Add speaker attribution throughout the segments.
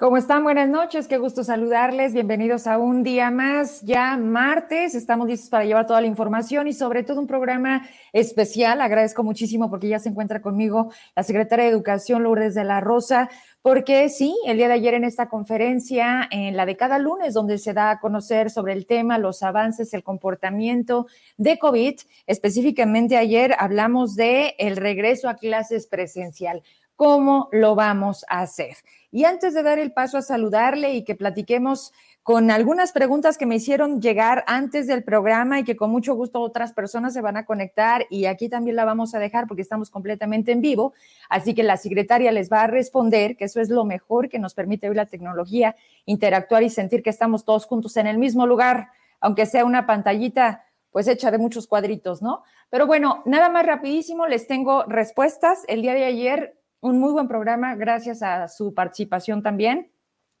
Speaker 1: ¿Cómo están? Buenas noches, qué gusto saludarles. Bienvenidos a un día más, ya martes. Estamos listos para llevar toda la información y sobre todo un programa especial. Agradezco muchísimo porque ya se encuentra conmigo la secretaria de Educación, Lourdes de la Rosa, porque sí, el día de ayer en esta conferencia, en la de cada lunes, donde se da a conocer sobre el tema, los avances, el comportamiento de COVID, específicamente ayer hablamos de el regreso a clases presencial. ¿Cómo lo vamos a hacer? Y antes de dar el paso a saludarle y que platiquemos con algunas preguntas que me hicieron llegar antes del programa y que con mucho gusto otras personas se van a conectar y aquí también la vamos a dejar porque estamos completamente en vivo, así que la secretaria les va a responder, que eso es lo mejor que nos permite hoy la tecnología, interactuar y sentir que estamos todos juntos en el mismo lugar, aunque sea una pantallita pues hecha de muchos cuadritos, ¿no? Pero bueno, nada más rapidísimo, les tengo respuestas. El día de ayer un muy buen programa, gracias a su participación también.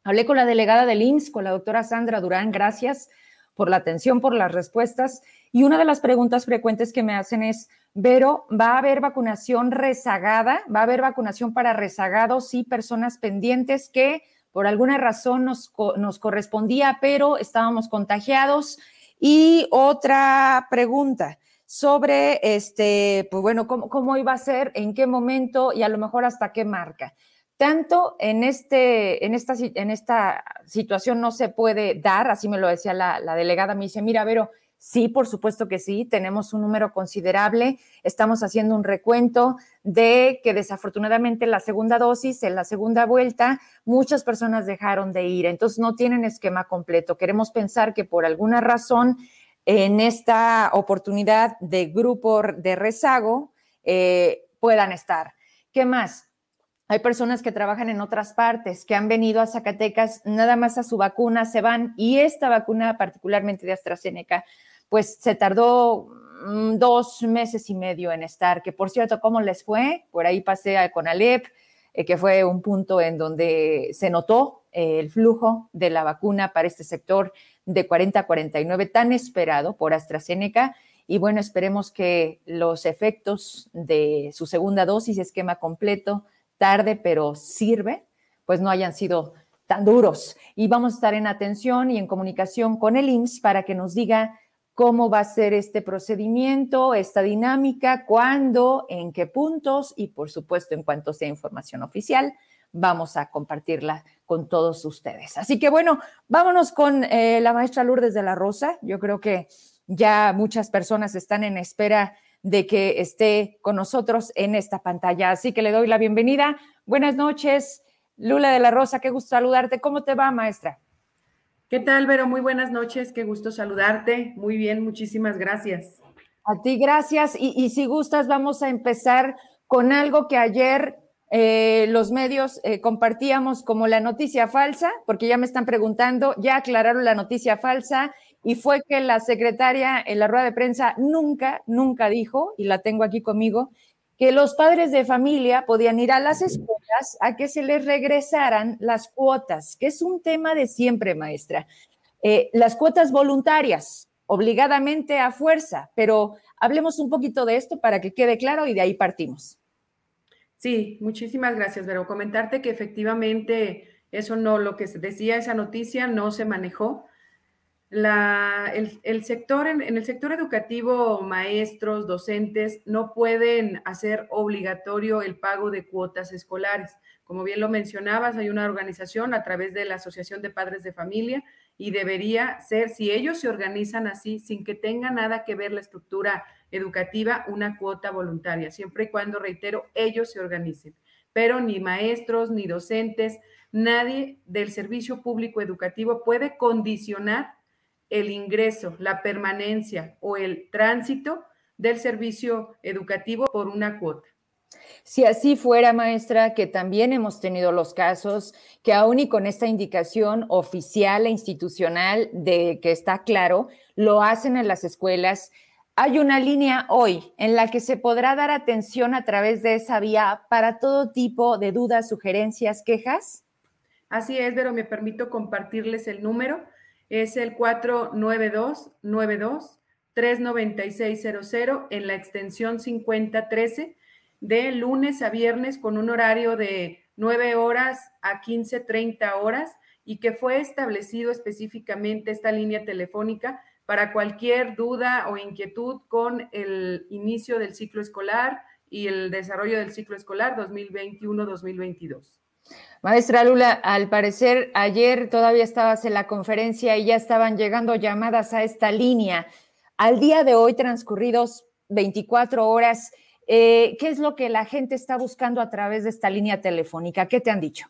Speaker 1: Hablé con la delegada del IMSS, con la doctora Sandra Durán, gracias por la atención, por las respuestas. Y una de las preguntas frecuentes que me hacen es, Vero, ¿va a haber vacunación rezagada? ¿Va a haber vacunación para rezagados y personas pendientes que por alguna razón nos, nos correspondía, pero estábamos contagiados? Y otra pregunta, sobre, este, pues bueno, cómo, cómo iba a ser, en qué momento y a lo mejor hasta qué marca. Tanto en, este, en, esta, en esta situación no se puede dar, así me lo decía la, la delegada, me dice, mira, Vero, Sí, por supuesto que sí, tenemos un número considerable. Estamos haciendo un recuento de que desafortunadamente la segunda dosis, en la segunda vuelta, muchas personas dejaron de ir, entonces no tienen esquema completo. Queremos pensar que por alguna razón en esta oportunidad de grupo de rezago eh, puedan estar. ¿Qué más? Hay personas que trabajan en otras partes, que han venido a Zacatecas nada más a su vacuna, se van y esta vacuna, particularmente de AstraZeneca, pues se tardó mm, dos meses y medio en estar, que por cierto, ¿cómo les fue? Por ahí pasé con Alep, eh, que fue un punto en donde se notó eh, el flujo de la vacuna para este sector de 40 a 49 tan esperado por AstraZeneca. Y bueno, esperemos que los efectos de su segunda dosis, esquema completo, tarde, pero sirve, pues no hayan sido tan duros. Y vamos a estar en atención y en comunicación con el IMSS para que nos diga cómo va a ser este procedimiento, esta dinámica, cuándo, en qué puntos y por supuesto en cuanto sea información oficial, vamos a compartirla con todos ustedes. Así que bueno, vámonos con eh, la maestra Lourdes de la Rosa. Yo creo que ya muchas personas están en espera de que esté con nosotros en esta pantalla. Así que le doy la bienvenida. Buenas noches, Lula de la Rosa, qué gusto saludarte. ¿Cómo te va, maestra?
Speaker 2: ¿Qué tal, Vero? Muy buenas noches, qué gusto saludarte. Muy bien, muchísimas gracias.
Speaker 1: A ti, gracias. Y, y si gustas, vamos a empezar con algo que ayer eh, los medios eh, compartíamos como la noticia falsa, porque ya me están preguntando, ya aclararon la noticia falsa y fue que la secretaria en la rueda de prensa nunca, nunca dijo, y la tengo aquí conmigo, que los padres de familia podían ir a las escuelas a que se les regresaran las cuotas, que es un tema de siempre, maestra. Eh, las cuotas voluntarias, obligadamente a fuerza, pero hablemos un poquito de esto para que quede claro y de ahí partimos.
Speaker 2: Sí, muchísimas gracias, Vero. Comentarte que efectivamente eso no, lo que decía esa noticia no se manejó. El, sector, en, el sector educativo, maestros, docentes no pueden hacer obligatorio el pago de cuotas escolares. Como bien lo mencionabas, hay una organización a través de la Asociación de Padres de Familia y debería ser, si ellos se organizan así, sin que tenga nada que ver la estructura educativa, una cuota voluntaria, siempre y cuando, reitero, ellos se organicen. Pero ni maestros, ni docentes, nadie del servicio público educativo puede condicionar el ingreso, la permanencia o el tránsito del servicio educativo por una cuota.
Speaker 1: Si así fuera, maestra, que también hemos tenido los casos que aún y con esta indicación oficial e institucional de que está claro, lo hacen en las escuelas. Hay una línea hoy en la que se podrá dar atención a través de esa vía para todo tipo de dudas, sugerencias, quejas.
Speaker 2: Así es, pero me permito compartirles el número. Es el 492 92 39600 en la extensión 5013 de lunes a viernes con un horario de 9 horas a 15, 30 horas y que fue establecido específicamente esta línea telefónica para cualquier duda o inquietud con el inicio del ciclo escolar y el desarrollo del ciclo escolar 2021-2022.
Speaker 1: Maestra Lula, al parecer ayer todavía estabas en la conferencia y ya estaban llegando llamadas a esta línea. Al día de hoy, transcurridos 24 horas, eh, ¿qué es lo que la gente está buscando a través de esta línea telefónica? ¿Qué te han dicho?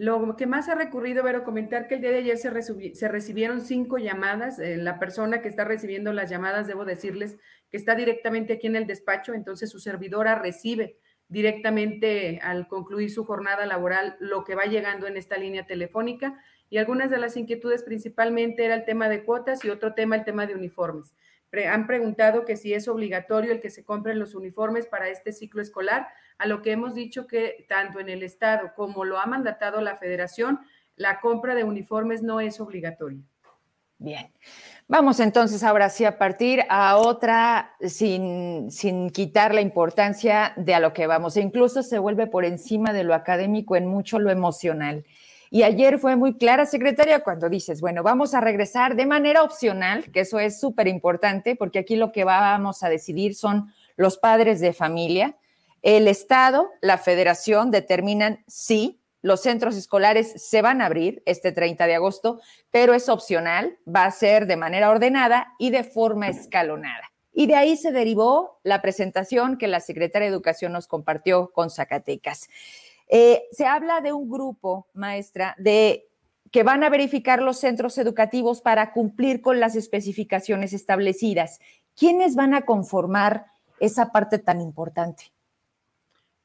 Speaker 2: Lo que más ha recurrido, Vero, comentar que el día de ayer se, recibieron cinco llamadas. Eh, la persona que está recibiendo las llamadas, debo decirles que está directamente aquí en el despacho, entonces su servidora recibe directamente al concluir su jornada laboral lo que va llegando en esta línea telefónica. Y algunas de las inquietudes principalmente era el tema de cuotas y otro tema el tema de uniformes. han preguntado que si es obligatorio el que se compren los uniformes para este ciclo escolar a lo que hemos dicho que tanto en el Estado como lo ha mandatado la Federación, la compra de uniformes no es obligatoria.
Speaker 1: Bien. Vamos entonces ahora sí a partir a otra sin, sin quitar la importancia de a lo que vamos. E incluso se vuelve por encima de lo académico en mucho lo emocional. Y ayer fue muy clara, secretaria, cuando dices, bueno, vamos a regresar de manera opcional, que eso es súper importante, porque aquí lo que vamos a decidir son los padres de familia, el Estado, la federación determinan si los centros escolares se van a abrir este 30 de agosto, pero es opcional, va a ser de manera ordenada y de forma escalonada. Y de ahí se derivó la presentación que la secretaria de Educación nos compartió con Zacatecas. Eh, se habla de un grupo, maestra, de que van a verificar los centros educativos para cumplir con las especificaciones establecidas. ¿Quiénes van a conformar esa parte tan importante?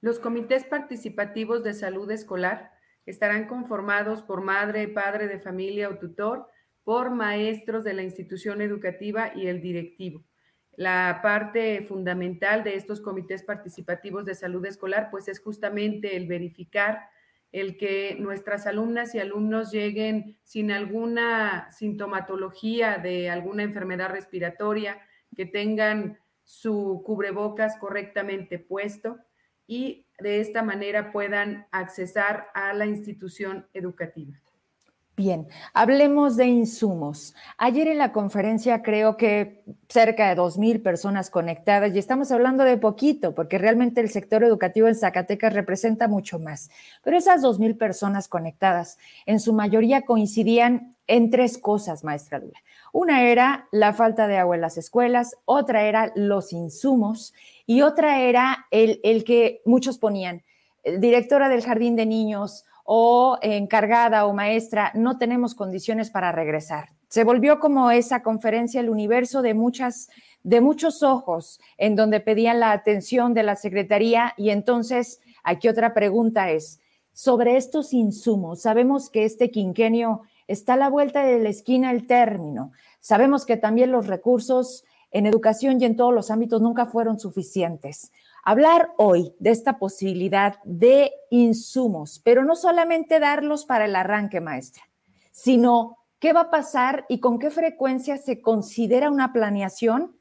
Speaker 2: Los comités participativos de salud escolar estarán conformados por madre, padre de familia o tutor, por maestros de la institución educativa y el directivo. La parte fundamental de estos comités participativos de salud escolar, pues es justamente el verificar el que nuestras alumnas y alumnos lleguen sin alguna sintomatología de alguna enfermedad respiratoria, que tengan su cubrebocas correctamente puesto, y de esta manera puedan accesar a la institución educativa.
Speaker 1: Bien, hablemos de insumos. Ayer en la conferencia creo que cerca de 2.000 personas conectadas y estamos hablando de poquito porque realmente el sector educativo en Zacatecas representa mucho más. Pero esas 2.000 personas conectadas en su mayoría coincidían en tres cosas, maestra Lula. Una era la falta de agua en las escuelas, otra era los insumos y otra era el, el que muchos ponían, eh, directora del jardín de niños o encargada o maestra, no tenemos condiciones para regresar. Se volvió como esa conferencia el universo de muchas de muchos ojos en donde pedían la atención de la secretaría y entonces aquí otra pregunta es sobre estos insumos. Sabemos que este quinquenio está a la vuelta de la esquina el término. Sabemos que también los recursos en educación y en todos los ámbitos nunca fueron suficientes. Hablar hoy de esta posibilidad de insumos, pero no solamente darlos para el arranque, maestra, sino qué va a pasar y con qué frecuencia se considera una planeación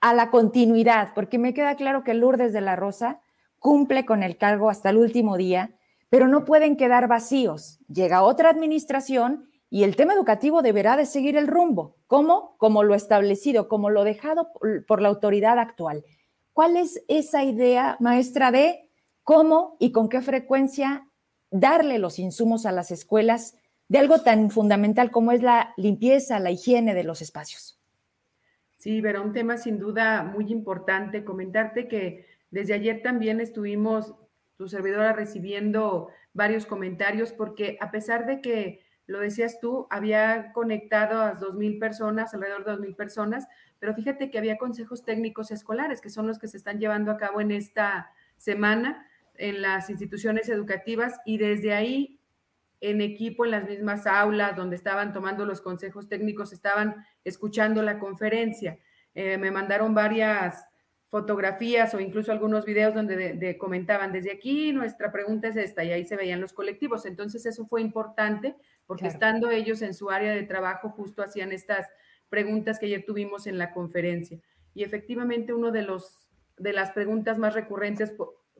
Speaker 1: a la continuidad, porque me queda claro que Lourdes de la Rosa cumple con el cargo hasta el último día, pero no pueden quedar vacíos. Llega otra administración y el tema educativo deberá de seguir el rumbo. ¿Cómo? Como lo establecido, como lo dejado por la autoridad actual. ¿Cuál es esa idea, maestra, de cómo y con qué frecuencia darle los insumos a las escuelas de algo tan fundamental como es la limpieza, la higiene de los espacios?
Speaker 2: Sí, pero un tema sin duda muy importante. Comentarte que desde ayer también estuvimos, tu servidora, recibiendo varios comentarios porque a pesar de que lo decías tú, había conectado a dos mil personas, alrededor de dos mil personas, pero fíjate que había consejos técnicos escolares, que son los que se están llevando a cabo en esta semana en las instituciones educativas y desde ahí en equipo en las mismas aulas donde estaban tomando los consejos técnicos, estaban escuchando la conferencia. Eh, me mandaron varias fotografías o incluso algunos videos donde comentaban desde aquí nuestra pregunta es esta y ahí se veían los colectivos. Entonces eso fue importante porque estando ellos en su área de trabajo justo hacían estas preguntas que ayer tuvimos en la conferencia. Y efectivamente uno de los de las preguntas más recurrentes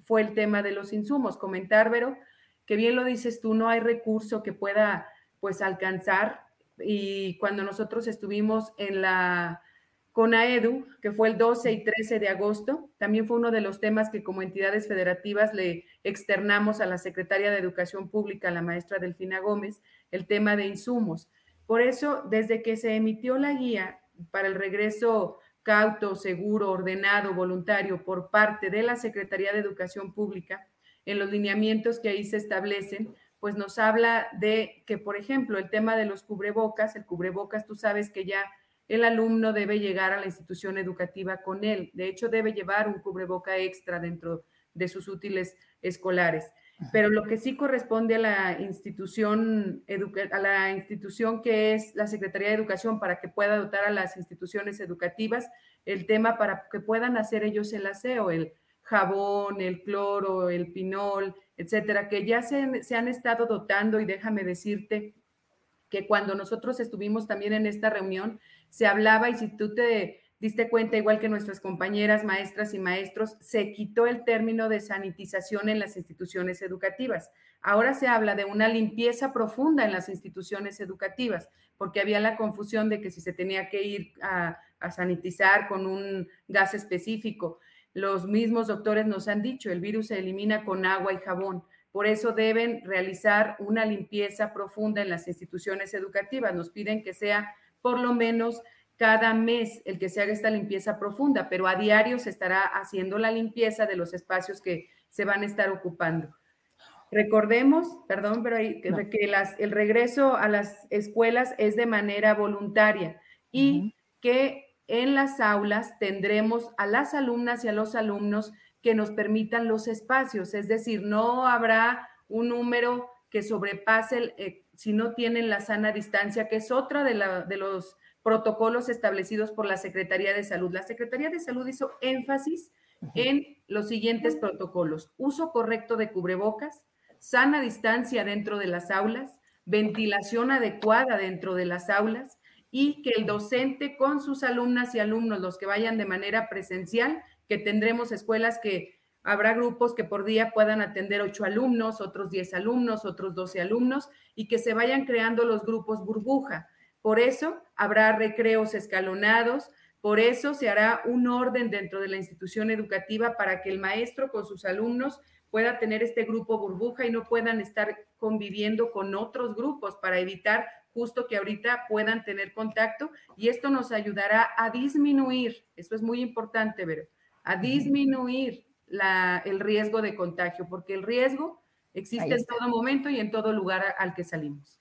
Speaker 2: fue el tema de los insumos. Comentar, Vero, que bien lo dices tú, no hay recurso que pueda pues alcanzar y cuando nosotros estuvimos en la CONAEDU, que fue el 12 y 13 de agosto, también fue uno de los temas que como entidades federativas le externamos a la secretaria de Educación Pública, la maestra Delfina Gómez, el tema de insumos. Por eso, desde que se emitió la guía para el regreso cauto, seguro, ordenado, voluntario por parte de la Secretaría de Educación Pública, en los lineamientos que ahí se establecen, pues nos habla de que, por ejemplo, el tema de los cubrebocas, el cubrebocas, tú sabes que ya el alumno debe llegar a la institución educativa con él. De hecho, debe llevar un cubreboca extra dentro de sus útiles escolares. Pero lo que sí corresponde a la institución, a la institución que es la Secretaría de Educación para que pueda dotar a las instituciones educativas el tema para que puedan hacer ellos el aseo, el jabón, el cloro, el pinol, etcétera, que ya se, se han estado dotando y déjame decirte que cuando nosotros estuvimos también en esta reunión, se hablaba y si tú te diste cuenta, igual que nuestras compañeras maestras y maestros, se quitó el término de sanitización en las instituciones educativas. Ahora se habla de una limpieza profunda en las instituciones educativas, porque había la confusión de que si se tenía que ir a, a sanitizar con un gas específico. Los mismos doctores nos han dicho, el virus se elimina con agua y jabón. Por eso deben realizar una limpieza profunda en las instituciones educativas. Nos piden que sea por lo menos cada mes el que se haga esta limpieza profunda, pero a diario se estará haciendo la limpieza de los espacios que se van a estar ocupando. Recordemos, perdón, pero que las, el regreso a las escuelas es de manera voluntaria y que en las aulas tendremos a las alumnas y a los alumnos que nos permitan los espacios, es decir, no habrá un número que sobrepase eh, si no tienen la sana distancia, que es otra de, la, de los protocolos establecidos por la Secretaría de Salud. La Secretaría de Salud hizo énfasis en los siguientes protocolos. Uso correcto de cubrebocas, sana distancia dentro de las aulas, ventilación adecuada dentro de las aulas y que el docente con sus alumnas y alumnos, los que vayan de manera presencial, que tendremos escuelas que habrá grupos que por día puedan atender ocho alumnos, otros diez alumnos, otros doce alumnos y que se vayan creando los grupos burbuja. Por eso habrá recreos escalonados, por eso se hará un orden dentro de la institución educativa para que el maestro con sus alumnos pueda tener este grupo burbuja y no puedan estar conviviendo con otros grupos para evitar justo que ahorita puedan tener contacto y esto nos ayudará a disminuir, eso es muy importante, ver, a disminuir el riesgo de contagio, porque el riesgo existe en todo momento y en todo lugar al que salimos.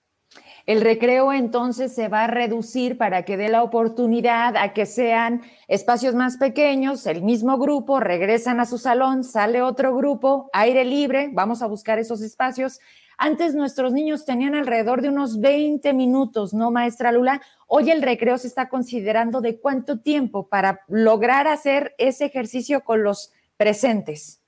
Speaker 1: El recreo entonces se va a reducir para que dé la oportunidad a que sean espacios más pequeños, el mismo grupo, regresan a su salón, sale otro grupo, aire libre, vamos a buscar esos espacios. Antes nuestros niños tenían alrededor de unos 20 minutos, ¿no, maestra Lula? Hoy el recreo se está considerando de cuánto tiempo para lograr hacer ese ejercicio con los presentes.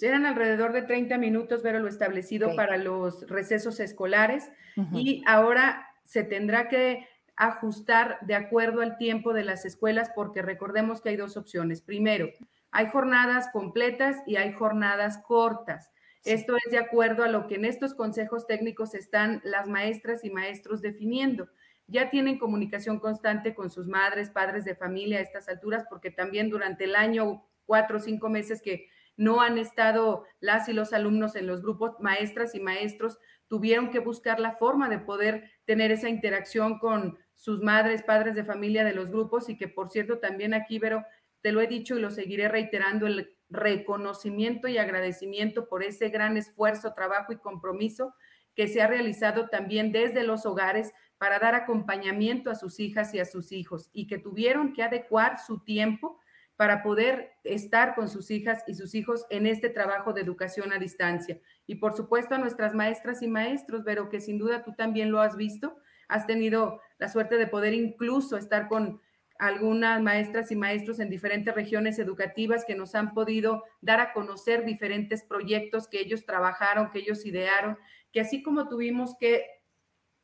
Speaker 2: Eran alrededor de 30 minutos, ver lo establecido para los recesos escolares y ahora se tendrá que ajustar de acuerdo al tiempo de las escuelas porque recordemos que hay dos opciones. Primero, hay jornadas completas y hay jornadas cortas. Esto es de acuerdo a lo que en estos consejos técnicos están las maestras y maestros definiendo. Ya tienen comunicación constante con sus madres, padres de familia a estas alturas, porque también durante el año, cuatro o cinco meses que no han estado las y los alumnos en los grupos, maestras y maestros tuvieron que buscar la forma de poder tener esa interacción con sus madres, padres de familia de los grupos y que por cierto también aquí, Vero, te lo he dicho y lo seguiré reiterando, el reconocimiento y agradecimiento por ese gran esfuerzo, trabajo y compromiso que se ha realizado también desde los hogares para dar acompañamiento a sus hijas y a sus hijos y que tuvieron que adecuar su tiempo para poder estar con sus hijas y sus hijos en este trabajo de educación a distancia. Y por supuesto a nuestras maestras y maestros, pero que sin duda tú también lo has visto, has tenido la suerte de poder incluso estar con algunas maestras y maestros en diferentes regiones educativas que nos han podido dar a conocer diferentes proyectos que ellos trabajaron, que ellos idearon, que así como tuvimos que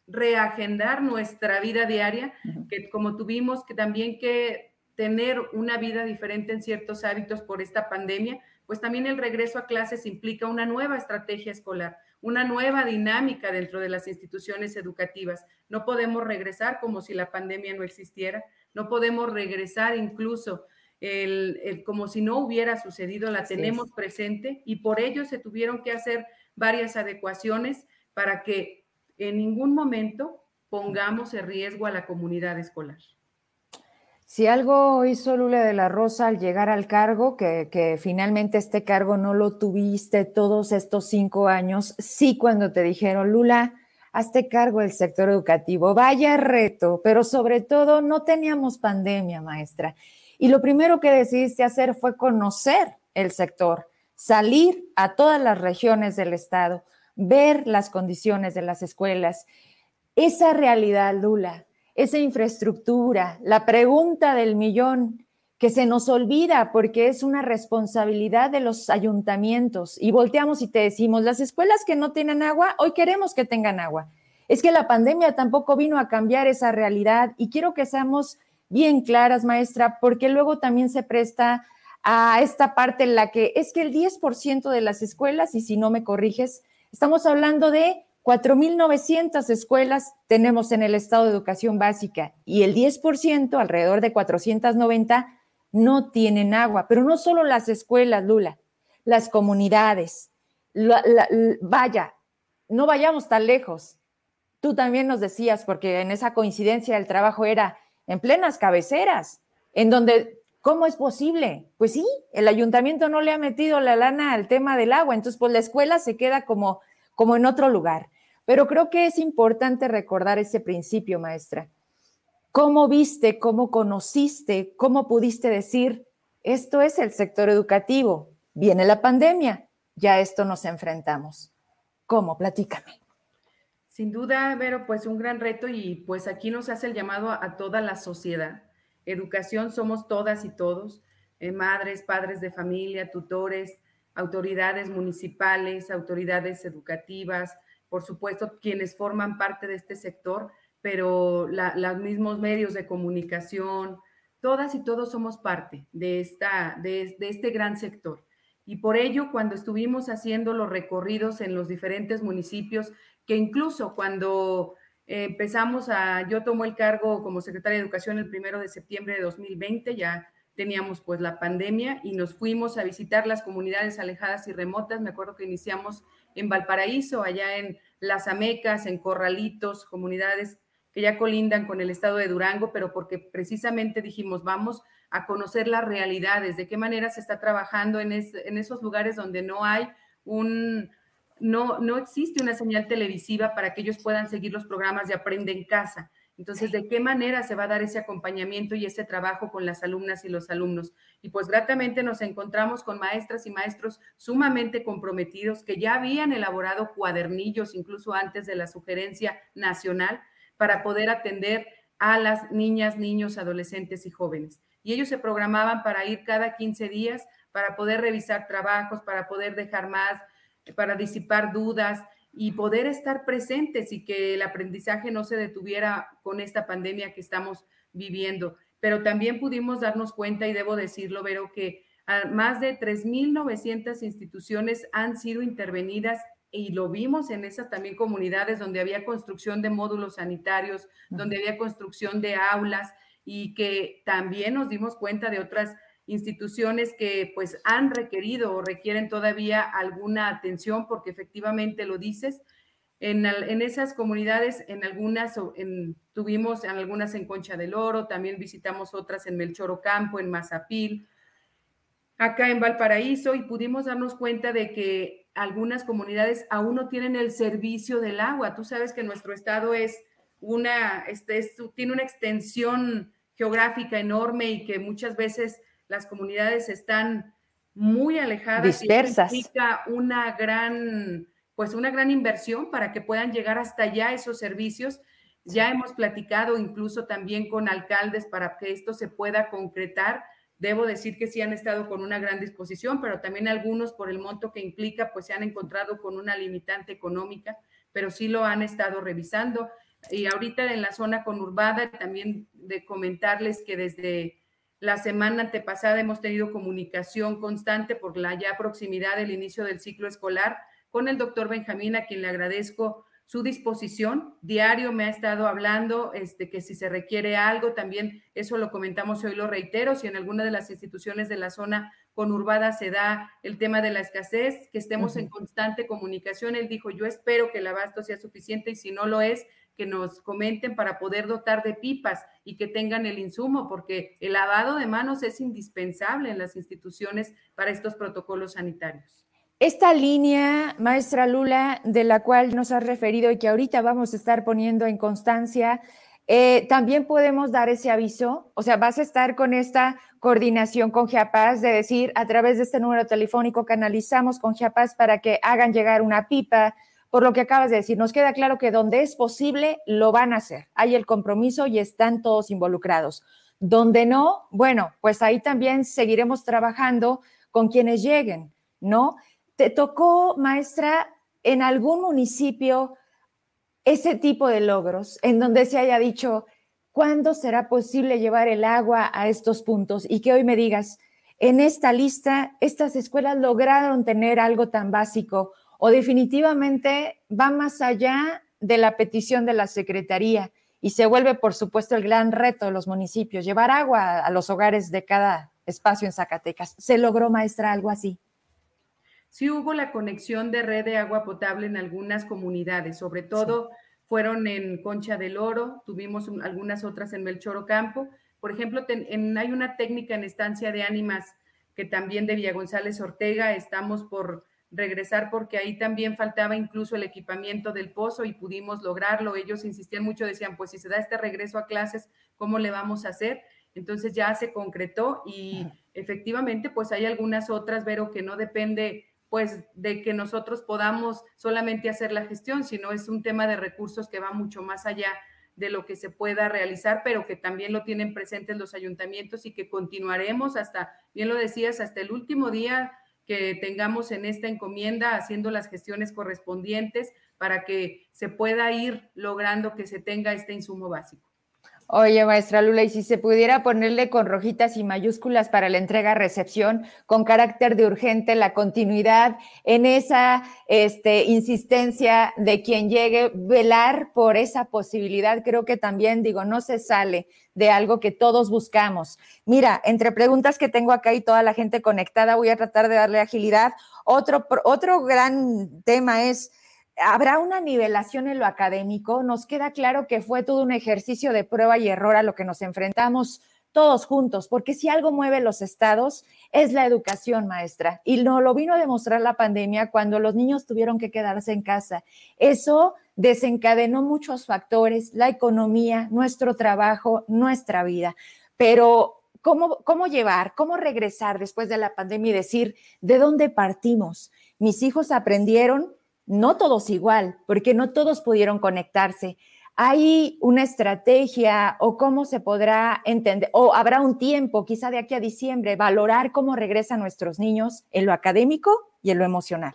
Speaker 2: reagendar nuestra vida diaria, que como tuvimos que también que tener una vida diferente en ciertos hábitos por esta pandemia, pues también el regreso a clases implica una nueva estrategia escolar, una nueva dinámica dentro de las instituciones educativas. No podemos regresar como si la pandemia no existiera, no podemos regresar incluso el, como si no hubiera sucedido, la tenemos presente y por ello se tuvieron que hacer varias adecuaciones para que en ningún momento pongamos en riesgo a la comunidad escolar.
Speaker 1: Si algo hizo Lula de la Rosa al llegar al cargo, que, finalmente este cargo no lo tuviste todos estos cinco años, sí cuando te dijeron, Lula, hazte cargo del sector educativo, vaya reto, pero sobre todo no teníamos pandemia, maestra. Y lo primero que decidiste hacer fue conocer el sector, salir a todas las regiones del estado, ver las condiciones de las escuelas. Esa realidad, Lula, esa infraestructura, la pregunta del millón que se nos olvida porque es una responsabilidad de los ayuntamientos y volteamos y te decimos, las escuelas que no tienen agua, hoy queremos que tengan agua. Es que la pandemia tampoco vino a cambiar esa realidad y quiero que seamos bien claras, maestra, porque luego también se presta a esta parte en la que es que el 10% de las escuelas, y si no me corriges, estamos hablando de 4.900 escuelas tenemos en el estado de educación básica y el 10%, alrededor de 490, no tienen agua. Pero no solo las escuelas, Lula, las comunidades. vaya, no vayamos tan lejos. Tú también nos decías, porque en esa coincidencia el trabajo era en plenas cabeceras, en donde, ¿cómo es posible? Pues sí, el ayuntamiento no le ha metido la lana al tema del agua, entonces pues la escuela se queda como, como en otro lugar. Pero creo que es importante recordar ese principio, maestra. ¿Cómo viste, cómo conociste, cómo pudiste decir, esto es el sector educativo, viene la pandemia, ya esto nos enfrentamos? ¿Cómo? Platícame.
Speaker 2: Sin duda, Vero, pues un gran reto y pues aquí nos hace el llamado a, toda la sociedad. Educación somos todas y todos, eh, madres, padres de familia, tutores, autoridades municipales, autoridades educativas, por supuesto, quienes forman parte de este sector, pero los mismos medios de comunicación, todas y todos somos parte de, esta, de, este gran sector. Y por ello, cuando estuvimos haciendo los recorridos en los diferentes municipios, que incluso cuando empezamos a, yo tomo el cargo como secretaria de Educación el primero de septiembre de 2020, ya teníamos pues la pandemia y nos fuimos a visitar las comunidades alejadas y remotas. Me acuerdo que iniciamos en Valparaíso, allá en Las Amecas, en Corralitos, comunidades que ya colindan con el estado de Durango, pero porque precisamente dijimos, vamos a conocer las realidades, de qué manera se está trabajando en, en esos lugares donde no hay un, no, no existe una señal televisiva para que ellos puedan seguir los programas de Aprende en Casa. Entonces, ¿de qué manera se va a dar ese acompañamiento y ese trabajo con las alumnas y los alumnos? Y pues gratamente nos encontramos con maestras y maestros sumamente comprometidos que ya habían elaborado cuadernillos incluso antes de la sugerencia nacional para poder atender a las niñas, niños, adolescentes y jóvenes. Y ellos se programaban para ir cada 15 días para poder revisar trabajos, para poder dejar más, para disipar dudas y poder estar presentes y que el aprendizaje no se detuviera con esta pandemia que estamos viviendo. Pero también pudimos darnos cuenta, y debo decirlo, Vero, que más de 3.900 instituciones han sido intervenidas y lo vimos en esas también comunidades donde había construcción de módulos sanitarios, donde había construcción de aulas y que también nos dimos cuenta de otras instituciones que pues han requerido o requieren todavía alguna atención porque efectivamente lo dices. En, en esas comunidades, en algunas en, tuvimos en algunas en Concha del Oro, también visitamos otras en Melchor Campo, en Mazapil, acá en Valparaíso y pudimos darnos cuenta de que algunas comunidades aún no tienen el servicio del agua. Tú sabes que nuestro estado es una, este, tiene una extensión geográfica enorme y que muchas veces las comunidades están muy alejadas.
Speaker 1: Dispersas.
Speaker 2: Y significa una gran, pues una gran inversión para que puedan llegar hasta allá esos servicios. Ya hemos platicado incluso también con alcaldes para que esto se pueda concretar. Debo decir que sí han estado con una gran disposición, pero también algunos por el monto que implica, pues se han encontrado con una limitante económica, pero sí lo han estado revisando. Y ahorita en la zona conurbada, también de comentarles que desde La semana antepasada hemos tenido comunicación constante por la ya proximidad del inicio del ciclo escolar con el doctor Benjamín, a quien le agradezco su disposición. Diario me ha estado hablando este, que si se requiere algo, también eso lo comentamos hoy, lo reitero, si en alguna de las instituciones de la zona conurbada se da el tema de la escasez, que estemos en constante comunicación. Él dijo, yo espero que el abasto sea suficiente y si no lo es, que nos comenten para poder dotar de pipas y que tengan el insumo, porque el lavado de manos es indispensable en las instituciones para estos protocolos sanitarios.
Speaker 1: Esta línea, maestra Lula, de la cual nos has referido y que ahorita vamos a estar poniendo en constancia, eh, también podemos dar ese aviso, o sea, vas a estar con esta coordinación con GIAPAS de decir a través de este número telefónico canalizamos con GIAPAS para que hagan llegar una pipa, por lo que acabas de decir, nos queda claro que donde es posible lo van a hacer. Hay el compromiso y están todos involucrados. Donde no, bueno, pues ahí también seguiremos trabajando con quienes lleguen, ¿no? ¿Te tocó, maestra, en algún municipio ese tipo de logros en donde se haya dicho, ¿cuándo será posible llevar el agua a estos puntos? Y que hoy me digas, en esta lista, estas escuelas lograron tener algo tan básico o definitivamente va más allá de la petición de la Secretaría y se vuelve, por supuesto, el gran reto de los municipios, llevar agua a los hogares de cada espacio en Zacatecas. ¿Se logró, maestra, algo así?
Speaker 2: Sí hubo la conexión de red de agua potable en algunas comunidades, sobre todo fueron en Concha del Oro, tuvimos algunas otras en Melchoro Campo. Por ejemplo, hay una técnica en Estancia de Ánimas que también de Villa González Ortega, estamos por regresar porque ahí también faltaba incluso el equipamiento del pozo y pudimos lograrlo. Ellos insistían mucho, decían, pues si se da este regreso a clases, ¿cómo le vamos a hacer? Entonces ya se concretó y efectivamente pues hay algunas otras, Vero, que no depende pues de que nosotros podamos solamente hacer la gestión, sino es un tema de recursos que va mucho más allá de lo que se pueda realizar, pero que también lo tienen presentes los ayuntamientos y que continuaremos hasta, bien lo decías, hasta el último día que tengamos en esta encomienda haciendo las gestiones correspondientes para que se pueda ir logrando que se tenga este insumo básico.
Speaker 1: Oye, maestra Lula, y si se pudiera ponerle con rojitas y mayúsculas para la entrega-recepción, con carácter de urgente, la continuidad en esa este, insistencia de quien llegue, velar por esa posibilidad, creo que también, digo, no se sale de algo que todos buscamos. Mira, entre preguntas que tengo acá y toda la gente conectada, voy a tratar de darle agilidad. Otro, otro gran tema es ¿Habrá una nivelación en lo académico? Nos queda claro que fue todo un ejercicio de prueba y error a lo que nos enfrentamos todos juntos, porque si algo mueve los estados es la educación, maestra. Y no lo vino a demostrar la pandemia cuando los niños tuvieron que quedarse en casa. Eso desencadenó muchos factores, la economía, nuestro trabajo, nuestra vida. Pero ¿cómo, cómo llevar, cómo regresar después de la pandemia y decir, ¿de dónde partimos? Mis hijos aprendieron no todos igual, porque no todos pudieron conectarse. ¿Hay una estrategia o cómo se podrá entender, o habrá un tiempo, quizá de aquí a diciembre, valorar cómo regresan nuestros niños en lo académico y en lo emocional?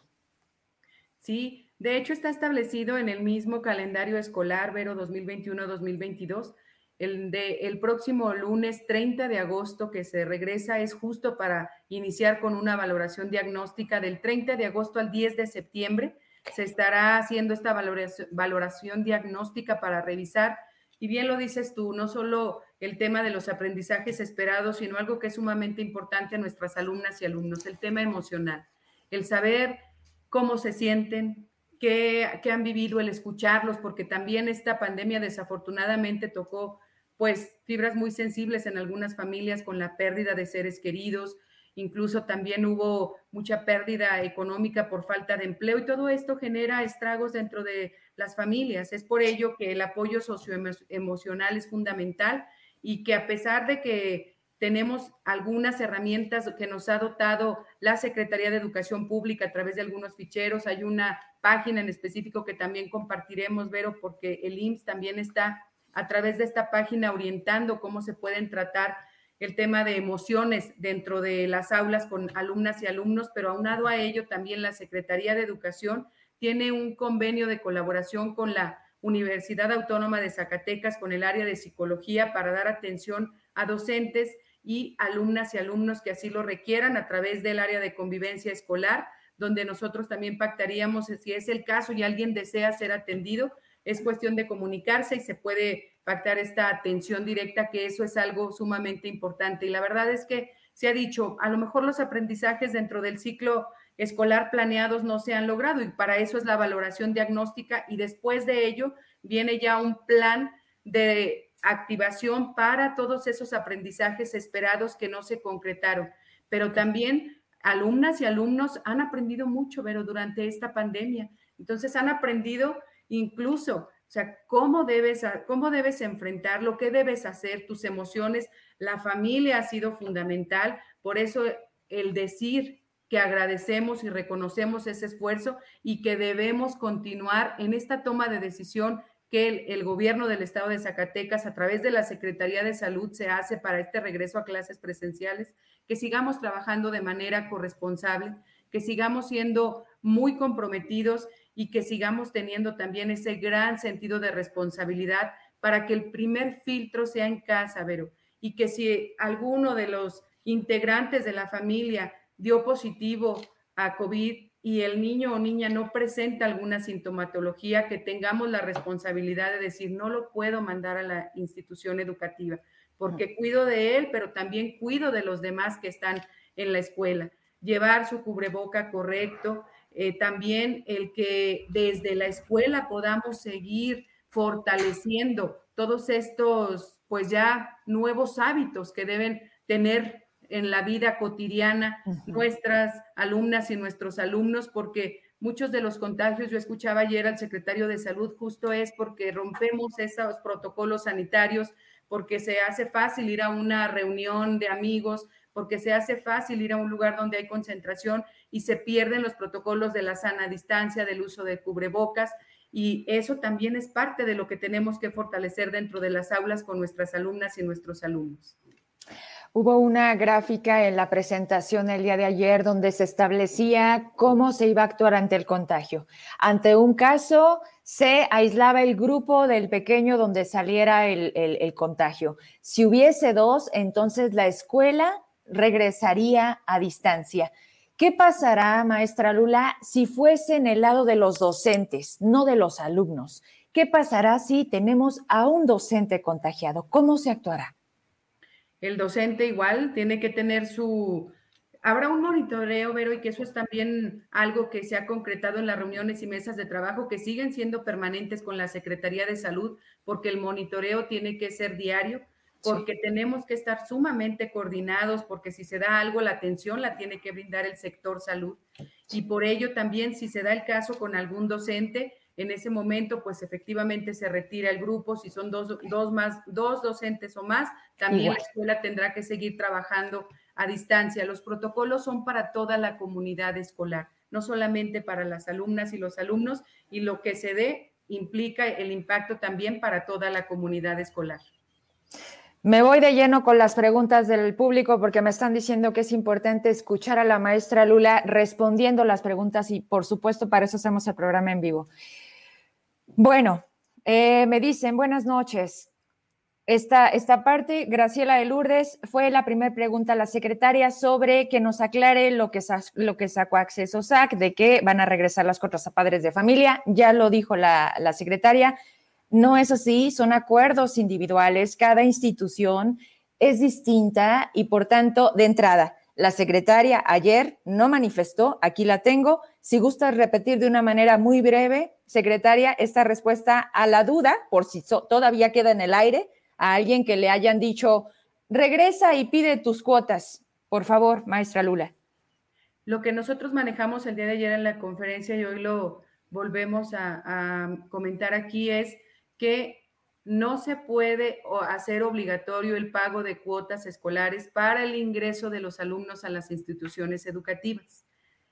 Speaker 2: Sí, de hecho está establecido en el mismo calendario escolar, Vero 2021-2022. El, el próximo lunes 30 de agosto que se regresa es justo para iniciar con una valoración diagnóstica del 30 de agosto al 10 de septiembre se estará haciendo esta valoración, diagnóstica para revisar. Y bien lo dices tú, no solo el tema de los aprendizajes esperados, sino algo que es sumamente importante a nuestras alumnas y alumnos, el tema emocional, el saber cómo se sienten, qué, qué han vivido, el escucharlos, porque también esta pandemia desafortunadamente tocó pues fibras muy sensibles en algunas familias con la pérdida de seres queridos, incluso también hubo mucha pérdida económica por falta de empleo y todo esto genera estragos dentro de las familias. Es por ello que el apoyo socioemocional es fundamental y que a pesar de que tenemos algunas herramientas que nos ha dotado la Secretaría de Educación Pública a través de algunos ficheros. Hay una página en específico que también compartiremos, Vero, porque el IMSS también está a través de esta página orientando cómo se pueden tratar el tema de emociones dentro de las aulas con alumnas y alumnos, pero aunado a ello también la Secretaría de Educación tiene un convenio de colaboración con la Universidad Autónoma de Zacatecas, con el área de psicología, para dar atención a docentes y alumnas y alumnos que así lo requieran a través del área de convivencia escolar, donde nosotros también pactaríamos si es el caso y alguien desea ser atendido, es cuestión de comunicarse y se puede pactar esta atención directa, que eso es algo sumamente importante. Y la verdad es que se ha dicho, a lo mejor los aprendizajes dentro del ciclo escolar planeados no se han logrado y para eso es la valoración diagnóstica y después de ello viene ya un plan de activación para todos esos aprendizajes esperados que no se concretaron. Pero también alumnas y alumnos han aprendido mucho, pero durante esta pandemia. Entonces han aprendido incluso, o sea, cómo debes, cómo debes enfrentarlo, qué debes hacer, tus emociones. La familia ha sido fundamental, por eso el decir que agradecemos y reconocemos ese esfuerzo y que debemos continuar en esta toma de decisión que el, gobierno del estado de Zacatecas a través de la Secretaría de Salud se hace para este regreso a clases presenciales, que sigamos trabajando de manera corresponsable, que sigamos siendo muy comprometidos y que sigamos teniendo también ese gran sentido de responsabilidad para que el primer filtro sea en casa, Vero, y que si alguno de los integrantes de la familia dio positivo a COVID y el niño o niña no presenta alguna sintomatología, que tengamos la responsabilidad de decir, no lo puedo mandar a la institución educativa, porque cuido de él, pero también cuido de los demás que están en la escuela. Llevar su cubreboca correcto, eh, también el que desde la escuela podamos seguir fortaleciendo todos estos, pues ya nuevos hábitos que deben tener en la vida cotidiana nuestras alumnas y nuestros alumnos, porque muchos de los contagios, yo escuchaba ayer al secretario de salud, justo es porque rompemos esos protocolos sanitarios, porque se hace fácil ir a una reunión de amigos, porque se hace fácil ir a un lugar donde hay concentración y se pierden los protocolos de la sana distancia, del uso de cubrebocas. Y eso también es parte de lo que tenemos que fortalecer dentro de las aulas con nuestras alumnas y nuestros alumnos.
Speaker 1: Hubo una gráfica en la presentación el día de ayer donde se establecía cómo se iba a actuar ante el contagio. Ante un caso, se aislaba el grupo del pequeño donde saliera el, el contagio. Si hubiese dos, entonces la escuela regresaría a distancia. ¿Qué pasará, maestra Lula, si fuese en el lado de los docentes, no de los alumnos? ¿Qué pasará si tenemos a un docente contagiado? ¿Cómo se actuará?
Speaker 2: El docente igual tiene que tener su... Habrá un monitoreo, Vero, y que eso es también algo que se ha concretado en las reuniones y mesas de trabajo que siguen siendo permanentes con la Secretaría de Salud, porque el monitoreo tiene que ser diario porque tenemos que estar sumamente coordinados, porque si se da algo, la atención la tiene que brindar el sector salud. Y por ello también, si se da el caso con algún docente, en ese momento, pues efectivamente se retira el grupo. Si son dos, dos más, dos docentes o más, también la escuela tendrá que seguir trabajando a distancia. Los protocolos son para toda la comunidad escolar, no solamente para las alumnas y los alumnos, y lo que se dé implica el impacto también para toda la comunidad escolar.
Speaker 1: Me voy de lleno con las preguntas del público porque me están diciendo que es importante escuchar a la maestra Lula respondiendo las preguntas y por supuesto para eso hacemos el programa en vivo. Bueno, eh, me dicen buenas noches. Esta, esta parte, Graciela de Lourdes, fue la primera pregunta a la secretaria sobre que nos aclare lo que, lo que sacó acceso SAC, de que van a regresar las cuotas a padres de familia. Ya lo dijo la, la secretaria no es así, son acuerdos individuales, cada institución es distinta y por tanto, de entrada, la secretaria ayer no manifestó, aquí la tengo. Si gusta repetir de una manera muy breve, secretaria, esta respuesta a la duda, por si todavía queda en el aire, a alguien que le hayan dicho, regresa y pide tus cuotas. Por favor, maestra Lula.
Speaker 2: Lo que nosotros manejamos el día de ayer en la conferencia y hoy lo volvemos a, a comentar aquí es que no se puede hacer obligatorio el pago de cuotas escolares para el ingreso de los alumnos a las instituciones educativas.